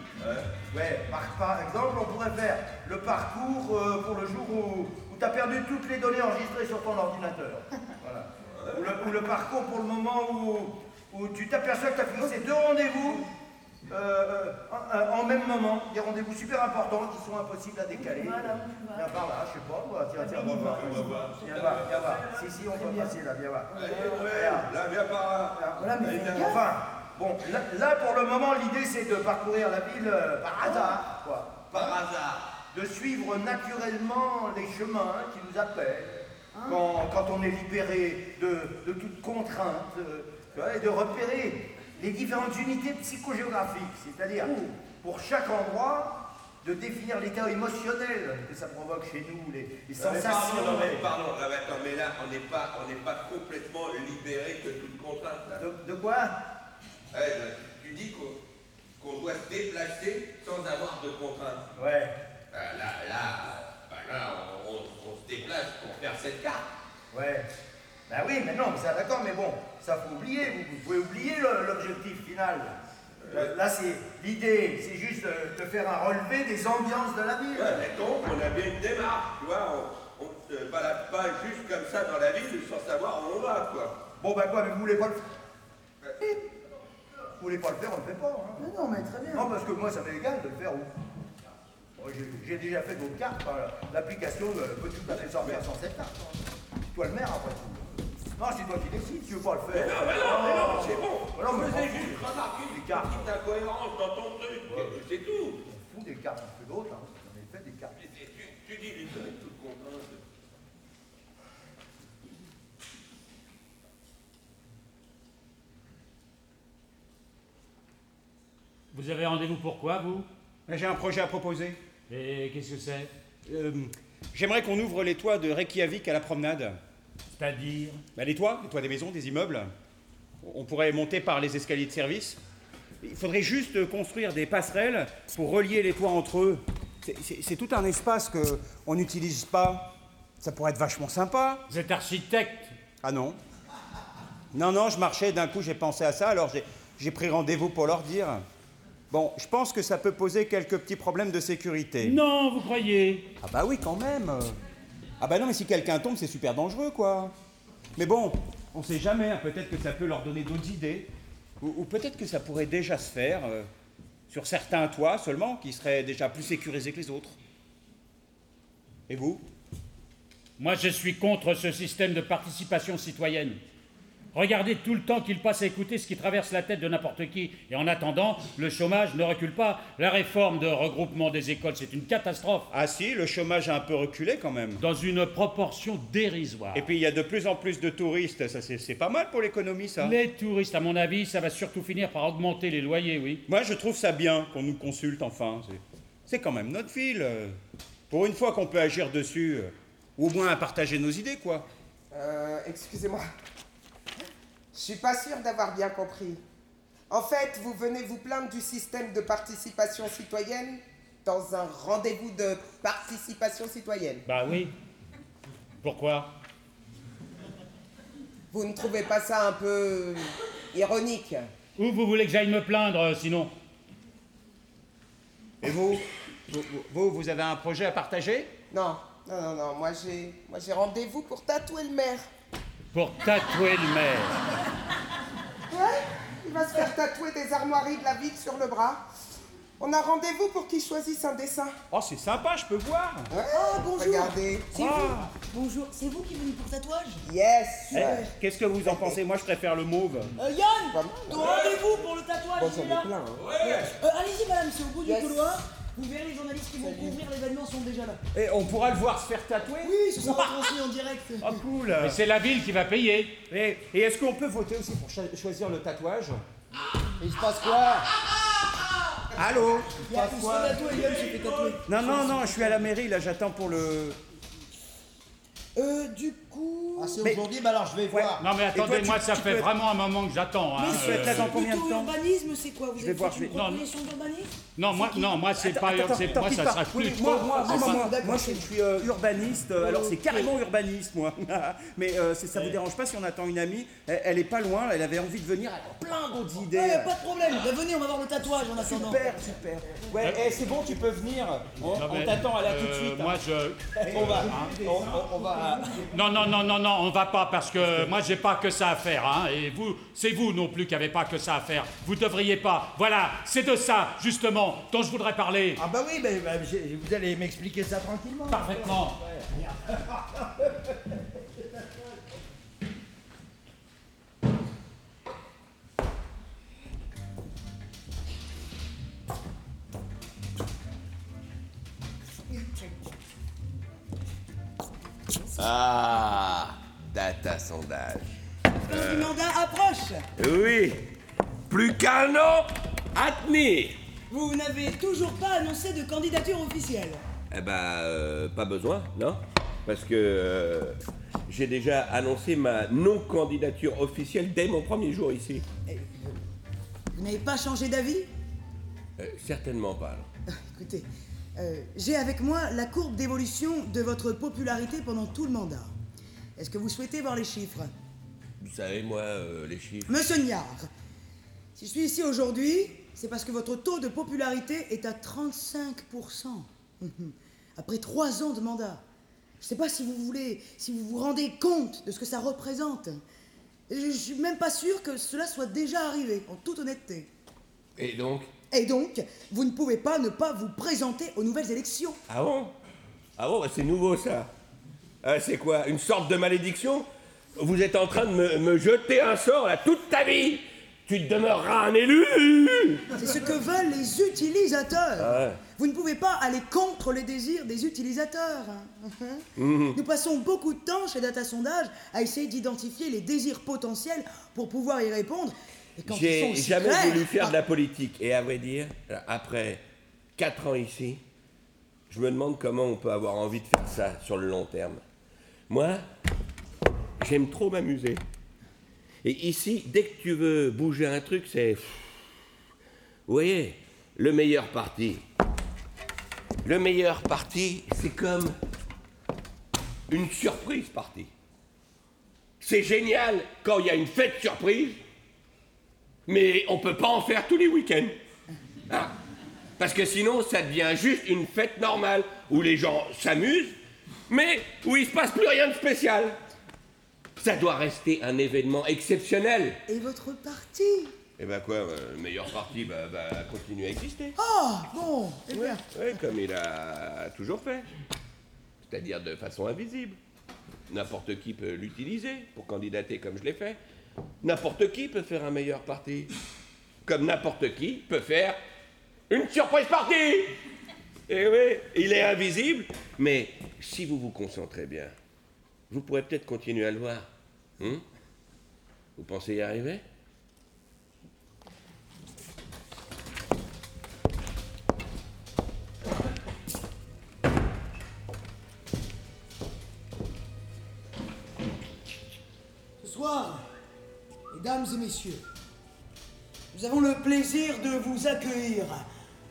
S8: Ouais, par, par exemple, on pourrait faire le parcours euh, pour le jour où, où tu as perdu toutes les données enregistrées sur ton ordinateur. Voilà. Ou, le, ou le parcours pour le moment où, où tu t'aperçois que tu as fixé deux rendez-vous euh, euh, en, en même moment, des rendez-vous super importants qui sont impossibles à décaler. Viens par là, je sais pas, toi, tiens, tiens, viens voir. Viens voir, viens voir. Si, si, on peut passer là, viens voir.
S9: Là, viens par là.
S8: Voilà, mais enfin, bon, là, là, pour le moment, l'idée c'est de parcourir la ville euh, par hasard, quoi. Par hasard. De suivre naturellement les chemins qui nous appellent. Quand, quand on est libéré de, de toute contrainte, euh, et de repérer les différentes unités psychogéographiques, c'est-à-dire pour chaque endroit de définir l'état émotionnel que ça provoque chez nous, les, les
S9: Non, mais
S8: sensations.
S9: Pardon, non, mais, pardon, non, mais là, on n'est pas, on n'est pas complètement libéré de toute contrainte. là.
S8: De, de quoi?
S9: Là, tu dis qu'on qu'on doit se déplacer sans avoir de contrainte.
S8: Ouais.
S9: Euh, là, là, bah là on, on- on se déplace pour faire cette carte.
S8: Ouais. Ben oui, mais non, mais ça d'accord, mais bon, ça faut oublier, vous, vous pouvez oublier l'objectif final. Là, là, c'est l'idée, c'est juste euh, de faire un relevé des ambiances de la ville.
S9: Ouais, mais donc, on a bien une démarche, tu vois, on ne se balade pas juste comme ça dans la ville sans savoir où on va, quoi.
S8: Bon, ben quoi, mais vous voulez pas le faire Vous voulez pas le faire, on le fait pas. Hein.
S10: Mais non, mais très bien.
S8: Non, parce que moi, ça m'est égal de le faire où? Bon, j'ai- déjà fait d'autres cartes, hein, l'application euh, peut tout à fait sortir sans cette carte. hein. Toi le maire après tout. Non, c'est toi qui décides, tu veux pas le faire.
S9: Non, mais non, mais non, c'est bon.
S8: Mais non, mais
S9: Je faisais juste remarquer
S8: Des
S9: une petite incohérence dans ton truc, c'est tout.
S8: Fou des cartes, on fait d'autres, hein. J'en ai fait des cartes.
S9: Tu, tu dis les trucs toute contrainte.
S3: Vous avez rendez-vous pour quoi, vous?
S6: J'ai un projet à proposer.
S3: Et qu'est-ce que c'est?
S6: Euh, J'aimerais qu'on ouvre les toits de Reykjavik à la promenade.
S3: C'est-à-dire
S6: Bah, les toits, les toits des maisons, des immeubles. On pourrait monter par les escaliers de service. Il faudrait juste construire des passerelles pour relier les toits entre eux. C'est- tout un espace qu'on n'utilise pas. Ça pourrait être vachement sympa.
S3: Vous êtes architecte
S6: Ah non. Non, non, je marchais, d'un coup j'ai pensé à ça, alors j'ai- j'ai pris rendez-vous pour leur dire. Bon, je pense que ça peut poser quelques petits problèmes de sécurité.
S3: Non, vous croyez?
S6: Ah bah oui, quand même. Ah bah non, mais si quelqu'un tombe, c'est super dangereux, quoi. Mais bon, on sait jamais, hein, peut-être que ça peut leur donner d'autres idées. Ou, ou peut-être que ça pourrait déjà se faire euh, sur certains toits seulement, qui seraient déjà plus sécurisés que les autres. Et vous?
S3: Moi, je suis contre ce système de participation citoyenne. Regardez tout le temps qu'il passe à écouter ce qui traverse la tête de n'importe qui. Et en attendant, le chômage ne recule pas. La réforme de regroupement des écoles, c'est une catastrophe.
S6: Ah si, le chômage a un peu reculé quand même.
S3: Dans une proportion dérisoire.
S6: Et puis il y a de plus en plus de touristes, ça c'est c'est pas mal pour l'économie ça.
S3: Les touristes, à mon avis, ça va surtout finir par augmenter les loyers, oui.
S6: Moi je trouve ça bien qu'on nous consulte enfin. C'est- C'est quand même notre ville. Pour une fois qu'on peut agir dessus, euh, ou au moins partager nos idées quoi.
S7: Euh, excusez-moi. Je suis pas sûre d'avoir bien compris. En fait, vous venez vous plaindre du système de participation citoyenne dans un rendez-vous de participation citoyenne.
S3: Bah oui. Pourquoi?
S7: Vous ne trouvez pas ça un peu ironique?
S3: Ou vous voulez que j'aille me plaindre, euh, sinon?
S6: Et vous vous, vous, vous avez un projet à partager?
S7: Non, non, non, non. Moi, j'ai, moi, j'ai rendez-vous pour tatouer le maire.
S3: Pour tatouer le maire.
S7: Ouais, il va se faire tatouer des armoiries de la ville sur le bras. On a rendez-vous pour qu'il choisisse un dessin.
S6: Oh c'est sympa, je peux voir.
S7: Ouais,
S10: Ah, bonjour.
S7: Regardez.
S10: C'est
S6: Ah.
S10: vous Bonjour, c'est vous qui venez pour tatouage
S7: Yes.
S6: Eh, Qu'est-ce que vous en pensez? Moi je préfère le mauve.
S10: Euh, Yann rendez-vous pour le tatouage,
S7: Bon, ai
S10: là
S7: plein. hein.
S10: Euh, Allez-y, madame, c'est au bout
S7: Yes.
S10: du couloir. Vous verrez, les journalistes qui vont couvrir l'événement sont déjà là.
S6: Et on pourra le voir se faire tatouer
S10: Oui, ce sera transmis en direct.
S6: Oh cool
S3: Mais c'est la ville qui va payer.
S6: Et, et est-ce qu'on peut voter aussi pour cho- choisir le tatouage Il se passe quoi Allô
S10: Il y a Yann s'est fait tatouer.
S6: Non, non, non, je suis à la mairie, là, j'attends pour le...
S10: Euh, du coup.
S8: Ah, c'est aujourd'hui, bah alors je vais voir.
S3: Non mais
S8: Et toi,
S3: attendez,
S8: tu-
S3: moi ça
S8: tu
S3: fait
S8: peux-
S3: vraiment un moment que j'attends. hein,
S10: Monsieur,
S3: euh,
S10: c'est plutôt urbanisme, c'est quoi? Vous
S3: Je
S10: avez
S3: vais
S10: fait
S3: voir, je
S10: une
S3: vais- non,
S10: proposition d'urbanisme?
S3: Non, moi, non, moi c'est
S2: Attends,
S3: pas,
S2: attends,
S3: c'est-
S2: attends,
S3: moi ça sera plus.
S2: Moi, moi,
S3: c'est
S2: moi,
S3: pas-
S2: moi, moi, je, suis euh, urbaniste, euh, alors c'est carrément urbaniste, moi. Mais euh, c'est- ça vous dérange pas si on attend une amie? Elle, elle est pas loin, elle avait envie de venir, elle a plein d'autres idées.
S10: Ouais, pas de problème, bah, venez, on va voir le tatouage en attendant.
S2: Super, super. Ouais, eh, c'est bon, tu peux venir. On,
S3: Non, mais,
S2: t'attend, elle a tout de
S3: euh,
S2: suite. hein.
S3: Moi je.
S2: On va,
S3: Hein
S2: on, on- on va.
S3: Non, non, non, non, non, on va pas parce que moi j'ai pas que ça à faire, hein, et vous, c'est vous non plus qui avez pas que ça à faire. Vous devriez pas. Voilà, c'est de ça justement dont je voudrais parler.
S8: Ah bah oui, bah, bah, vous allez m'expliquer ça tranquillement.
S3: Parfaitement.
S9: Ah, data sondage.
S10: Le mandat approche.
S9: Oui, plus qu'un an à tenir.
S10: Vous n'avez toujours pas annoncé de candidature officielle.
S9: Eh ben, euh, pas besoin, non? Parce que euh, j'ai déjà annoncé ma non-candidature officielle dès mon premier jour ici.
S10: Vous n'avez pas changé d'avis?
S9: Euh, certainement pas. non.
S10: Écoutez, euh, j'ai avec moi la courbe d'évolution de votre popularité pendant tout le mandat. Est-ce que vous souhaitez voir les chiffres?
S9: Vous savez, moi, euh, les chiffres.
S10: Monsieur Niard, si je suis ici aujourd'hui, c'est parce que votre taux de popularité est à 35%. Mhm. Après trois ans de mandat. Je ne sais pas si vous voulez, si vous vous rendez compte de ce que ça représente. Je ne suis même pas sûr que cela soit déjà arrivé, en toute honnêteté.
S9: Et donc?
S10: Et donc, vous ne pouvez pas ne pas vous présenter aux nouvelles élections.
S9: Ah bon? Ah bon, bah, c'est nouveau ça. Ah, c'est quoi Une sorte de malédiction? Vous êtes en train de me, me jeter un sort là toute ta vie Tu demeureras un élu
S10: C'est ce que veulent les utilisateurs.
S9: Ah ouais.
S10: Vous ne pouvez pas aller contre les désirs des utilisateurs.
S9: Mhm.
S10: Nous passons beaucoup de temps chez Data Sondage à essayer d'identifier les désirs potentiels pour pouvoir y répondre.
S9: J'ai jamais
S10: clairs,
S9: voulu faire
S10: ah,
S9: de la politique. Et à vrai dire, après 4 ans ici, je me demande comment on peut avoir envie de faire ça sur le long terme. Moi, j'aime trop m'amuser. Et ici, dès que tu veux bouger un truc, c'est... Vous voyez, le meilleur parti. Le meilleur parti, c'est comme une surprise partie. C'est génial quand il y a une fête surprise, mais on peut pas en faire tous les week-ends. Hein? Parce que sinon, ça devient juste une fête normale où les gens s'amusent, mais où il se passe plus rien de spécial. Ça doit rester un événement exceptionnel.
S10: Et votre parti?
S9: Et ben quoi, euh, le meilleur parti va, va continuer à exister.
S10: Ah, bon, eh bien.
S9: Oui, comme il a toujours fait. C'est-à-dire de façon invisible. N'importe qui peut l'utiliser pour candidater comme je l'ai fait. N'importe qui peut faire un meilleur parti. Comme n'importe qui peut faire une surprise partie. Et oui, il est invisible, mais si vous vous concentrez bien, vous pourrez peut-être continuer à le voir. Hein vous pensez y arriver?
S10: Ce soir, mesdames et messieurs, nous avons le plaisir de vous accueillir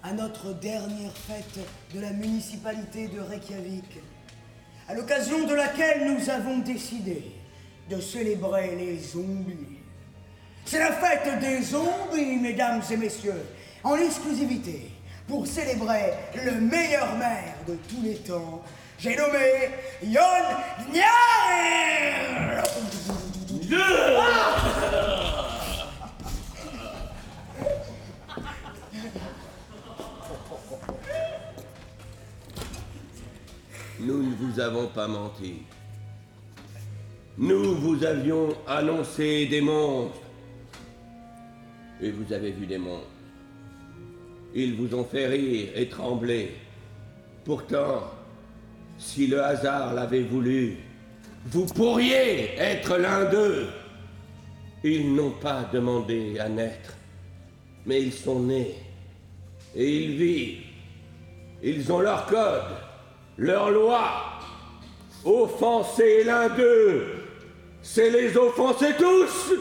S10: à notre dernière fête de la municipalité de Reykjavik, à l'occasion de laquelle nous avons décidé de célébrer les zombies. C'est la fête des zombies, mesdames et messieurs, en exclusivité, pour célébrer le meilleur maire de tous les temps. J'ai nommé Yon Nyer
S9: Nous ne vous avons pas menti. Nous vous avions annoncé des monstres. Et vous avez vu des monstres. Ils vous ont fait rire et trembler. Pourtant, si le hasard l'avait voulu, vous pourriez être l'un d'eux. Ils n'ont pas demandé à naître, mais ils sont nés. Et ils vivent. Ils ont leur code, leur loi. Offenser l'un d'eux, c'est les offenser tous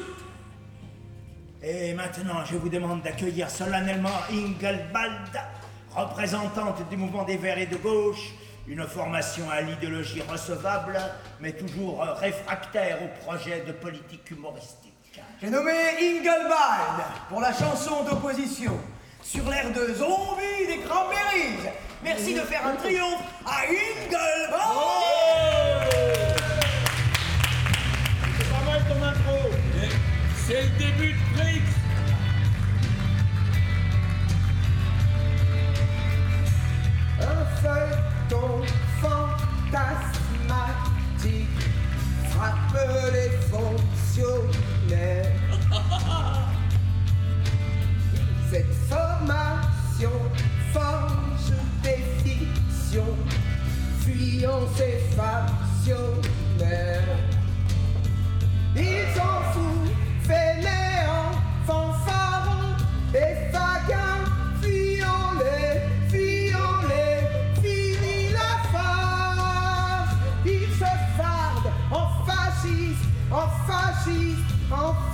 S8: Et maintenant, je vous demande d'accueillir solennellement Ingelbald, représentante du mouvement des Verts et de gauche, une formation à l'idéologie recevable, mais toujours réfractaire au projet de politique humoristique.
S10: J'ai nommé Ingelbald pour la chanson d'opposition sur l'air de Zombie des Cranberries. Merci de faire un triomphe à Ingelbald.
S14: C'est pas mal ton intro.
S13: C'est le début de Frix
S7: Un feuilleton fantasmatique frappe les fuyant ces factionnaires. Ils s'en foutent, fainéants, fanfarons, et faguins, fuyons-les, fuyons-les, fini la farce. Ils se fardent en fascistes, en fascistes, en frontistes,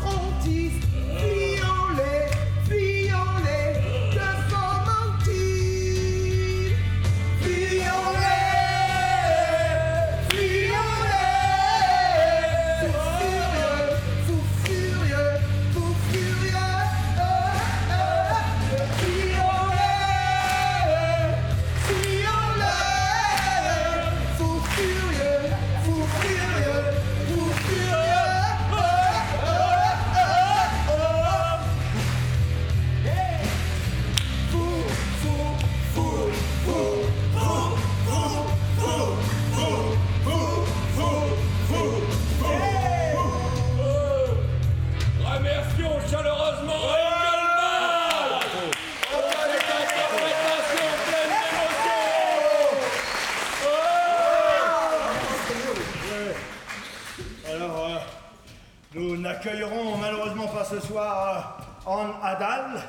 S8: ce soir Anne Adal,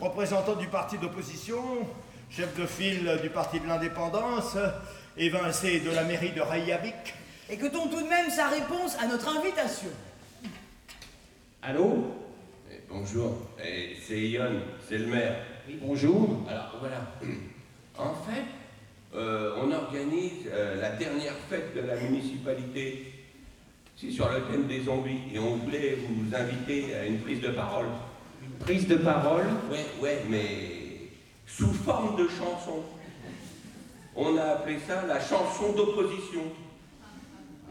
S8: représentante du parti d'opposition, chef de file du parti de l'indépendance, évincé de la mairie de Reykjavik.
S10: Écoutons tout de même sa réponse à notre invitation.
S9: Allô? Eh, Bonjour, Eh, c'est Ion, c'est le maire.
S2: bonjour.
S9: Alors voilà, en fait, euh, on organise euh, la dernière fête de la municipalité. C'est sur le thème des zombies et on voulait vous inviter à une prise de parole.
S2: Une prise de parole
S9: Ouais, ouais, mais sous forme de chanson. On a appelé ça la chanson d'opposition.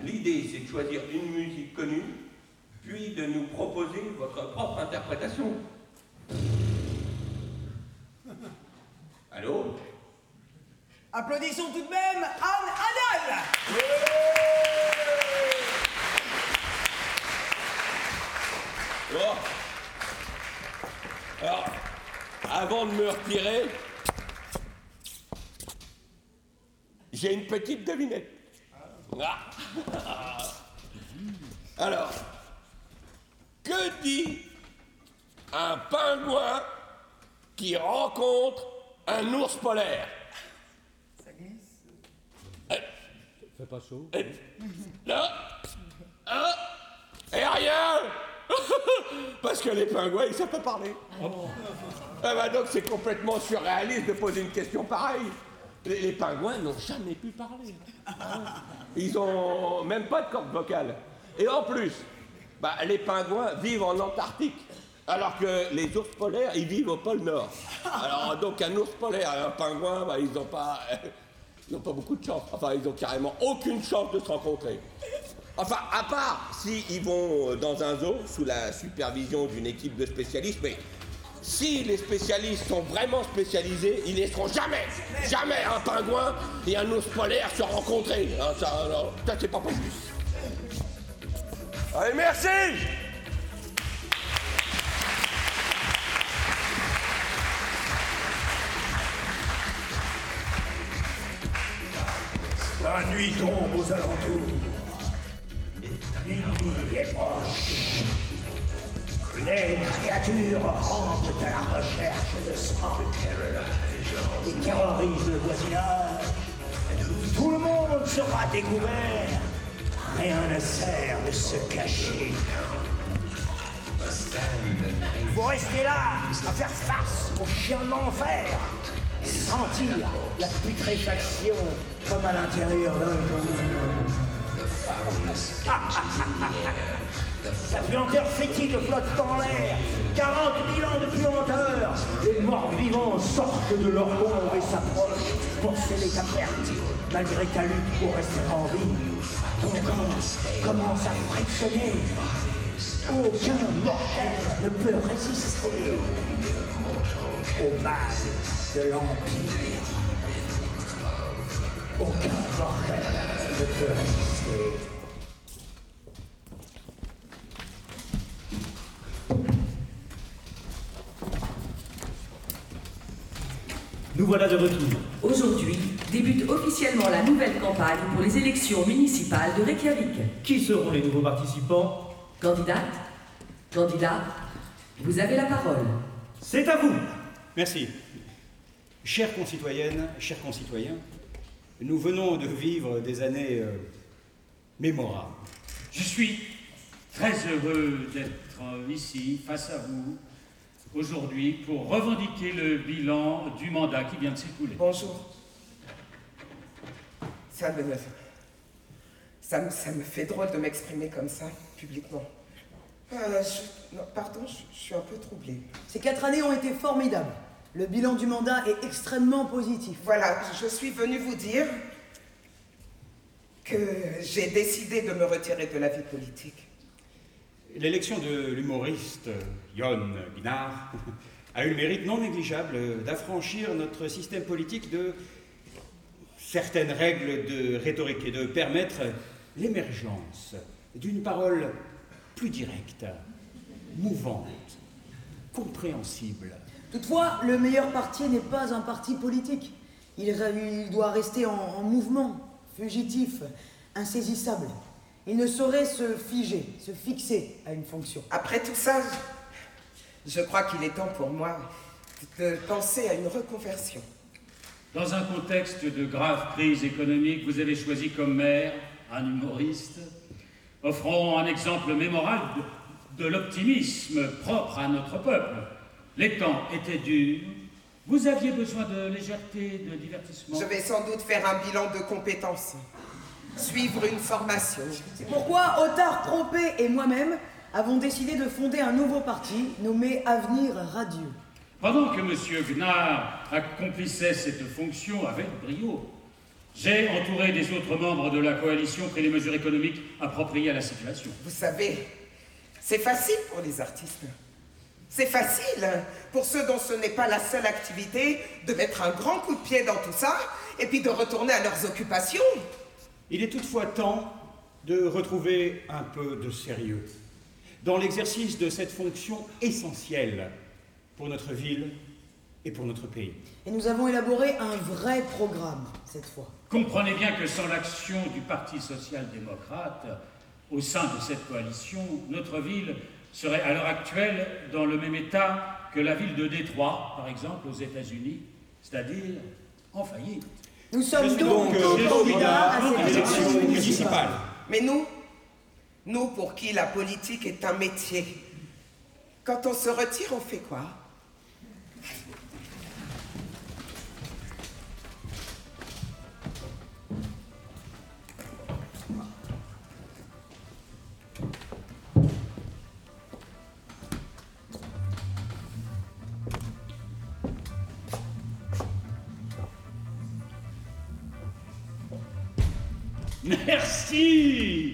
S9: L'idée, c'est de choisir une musique connue, puis de nous proposer votre propre interprétation. Allô?
S10: Applaudissons tout de même Anne Adal.
S9: Bon. Alors, avant de me retirer, j'ai une petite devinette. Ah. Alors, que dit un pingouin qui rencontre un ours polaire?
S3: Fait pas chaud.
S9: Eh, Là Hein Et rien Parce que les pingouins, ils savent pas parler. Ah bah donc c'est complètement surréaliste de poser une question pareille. Les, pingouins n'ont jamais pu parler. Ils ont même pas de corde vocale. Et en plus, bah, les pingouins vivent en Antarctique. Alors que les ours polaires, ils vivent au pôle Nord. Alors donc un ours polaire et un pingouin, bah, ils n'ont pas, ils pas beaucoup de chance. Enfin, ils ont carrément aucune chance de se rencontrer. Enfin, à part s'ils vont euh, dans un zoo sous la supervision d'une équipe de spécialistes, mais si les spécialistes sont vraiment spécialisés, ils laisseront jamais, jamais un pingouin et un ours polaire se rencontrer. Ah, ça, ça c'est pas possible. Allez, merci
S8: La nuit tombe aux alentours. Les créatures rampent à la recherche de sang et terrorisent le voisinage. Tout le monde sera découvert. rien ne sert de se cacher. Vous restez là, à faire face aux chiens de l'enfer, sentir la putréfaction comme à l'intérieur d'un Sa puanteur fétide flotte dans l'air, 40 000 ans de puanteur. Les morts vivants sortent de leur ombre et s'approchent pour sceller ta perte, malgré ta lutte pour rester en vie. Ton corps commence à frictionner. Aucun mortel ne peut résister au mal de l'Empire. Aucun mortel.
S4: Nous voilà de retour.
S5: Aujourd'hui débute officiellement la nouvelle campagne pour les élections municipales de Reykjavik.
S4: Qui seront les nouveaux participants?
S5: Candidate Candidat Vous avez la parole.
S6: C'est à vous. Merci. Chères concitoyennes, chers concitoyens, nous venons de vivre des années euh, mémorables.
S3: Je suis très heureux d'être ici, face à vous, aujourd'hui, pour revendiquer le bilan du mandat qui vient de s'écouler.
S7: Bonjour. Ça me, ça me, ça me fait drôle de m'exprimer comme ça, publiquement. Euh, je- non, pardon, je, je suis un peu troublée.
S10: Ces quatre années ont été formidables. Le bilan du mandat est extrêmement positif.
S7: Voilà, je suis venue vous dire que j'ai décidé de me retirer de la vie politique.
S6: L'élection de l'humoriste Jon Gnarr a eu le mérite non négligeable d'affranchir notre système politique de certaines règles de rhétorique et de permettre l'émergence d'une parole plus directe, mouvante, compréhensible.
S10: Toutefois, le meilleur parti n'est pas un parti politique. Il, doit rester en, en mouvement, fugitif, insaisissable. Il ne saurait se figer, se fixer à une fonction.
S7: Après tout ça, je crois qu'il est temps pour moi de penser à une reconversion.
S3: Dans un contexte de grave crise économique, vous avez choisi comme maire un humoriste, offrant un exemple mémorable de, de l'optimisme propre à notre peuple. Les temps étaient durs, vous aviez besoin de légèreté, de divertissement.
S7: Je vais sans doute faire un bilan de compétences, suivre une formation.
S10: C'est pourquoi Otard Propé et moi-même avons décidé de fonder un nouveau parti nommé Avenir Radieux.
S3: Pendant que M. Gnard accomplissait cette fonction avec brio, j'ai entouré des autres membres de la coalition pris les mesures économiques appropriées à la situation.
S7: Vous savez, c'est facile pour les artistes. C'est facile pour ceux dont ce n'est pas la seule activité de mettre un grand coup de pied dans tout ça et puis de retourner à leurs occupations.
S6: Il est toutefois temps de retrouver un peu de sérieux dans l'exercice de cette fonction essentielle pour notre ville et pour notre pays.
S10: Et nous avons élaboré un vrai programme cette fois.
S3: Comprenez bien que sans l'action du Parti social-démocrate au sein de cette coalition, notre ville serait à l'heure actuelle dans le même état que la ville de Détroit, par exemple, aux États-Unis, c'est-à-dire en faillite.
S10: Nous sommes
S6: donc euh,
S10: candidats
S6: candidat
S10: à
S6: à
S10: cette
S6: l'élection
S10: élection
S6: municipale.
S10: municipale.
S7: Mais nous, nous pour qui la politique est un métier, quand on se retire, on fait quoi?
S3: Merci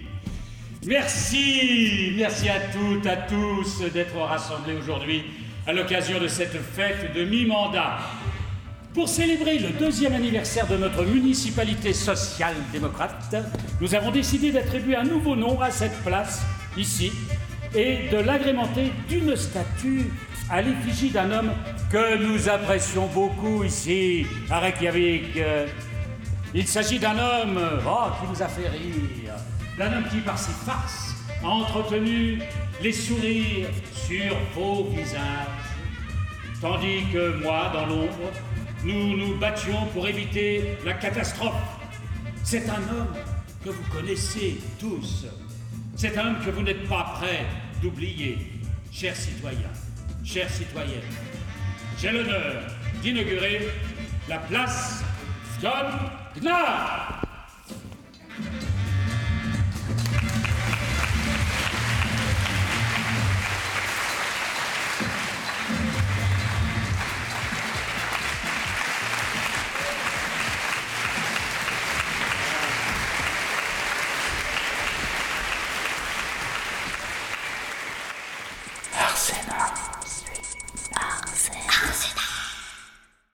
S3: Merci Merci à toutes, à tous d'être rassemblés aujourd'hui à l'occasion de cette fête de mi-mandat. Pour célébrer le deuxième anniversaire de notre municipalité social-démocrate, nous avons décidé d'attribuer un nouveau nom à cette place, ici, et de l'agrémenter d'une statue à l'effigie d'un homme que nous apprécions beaucoup ici, à Reykjavik. Il s'agit d'un homme oh, qui nous a fait rire, d'un homme qui, par ses farces, a entretenu les sourires sur vos visages, tandis que moi, dans l'ombre, nous nous battions pour éviter la catastrophe. C'est un homme que vous connaissez tous. C'est un homme que vous n'êtes pas prêts d'oublier, chers citoyens, chères citoyennes. J'ai l'honneur d'inaugurer la place John Gnard.
S1: Arsena.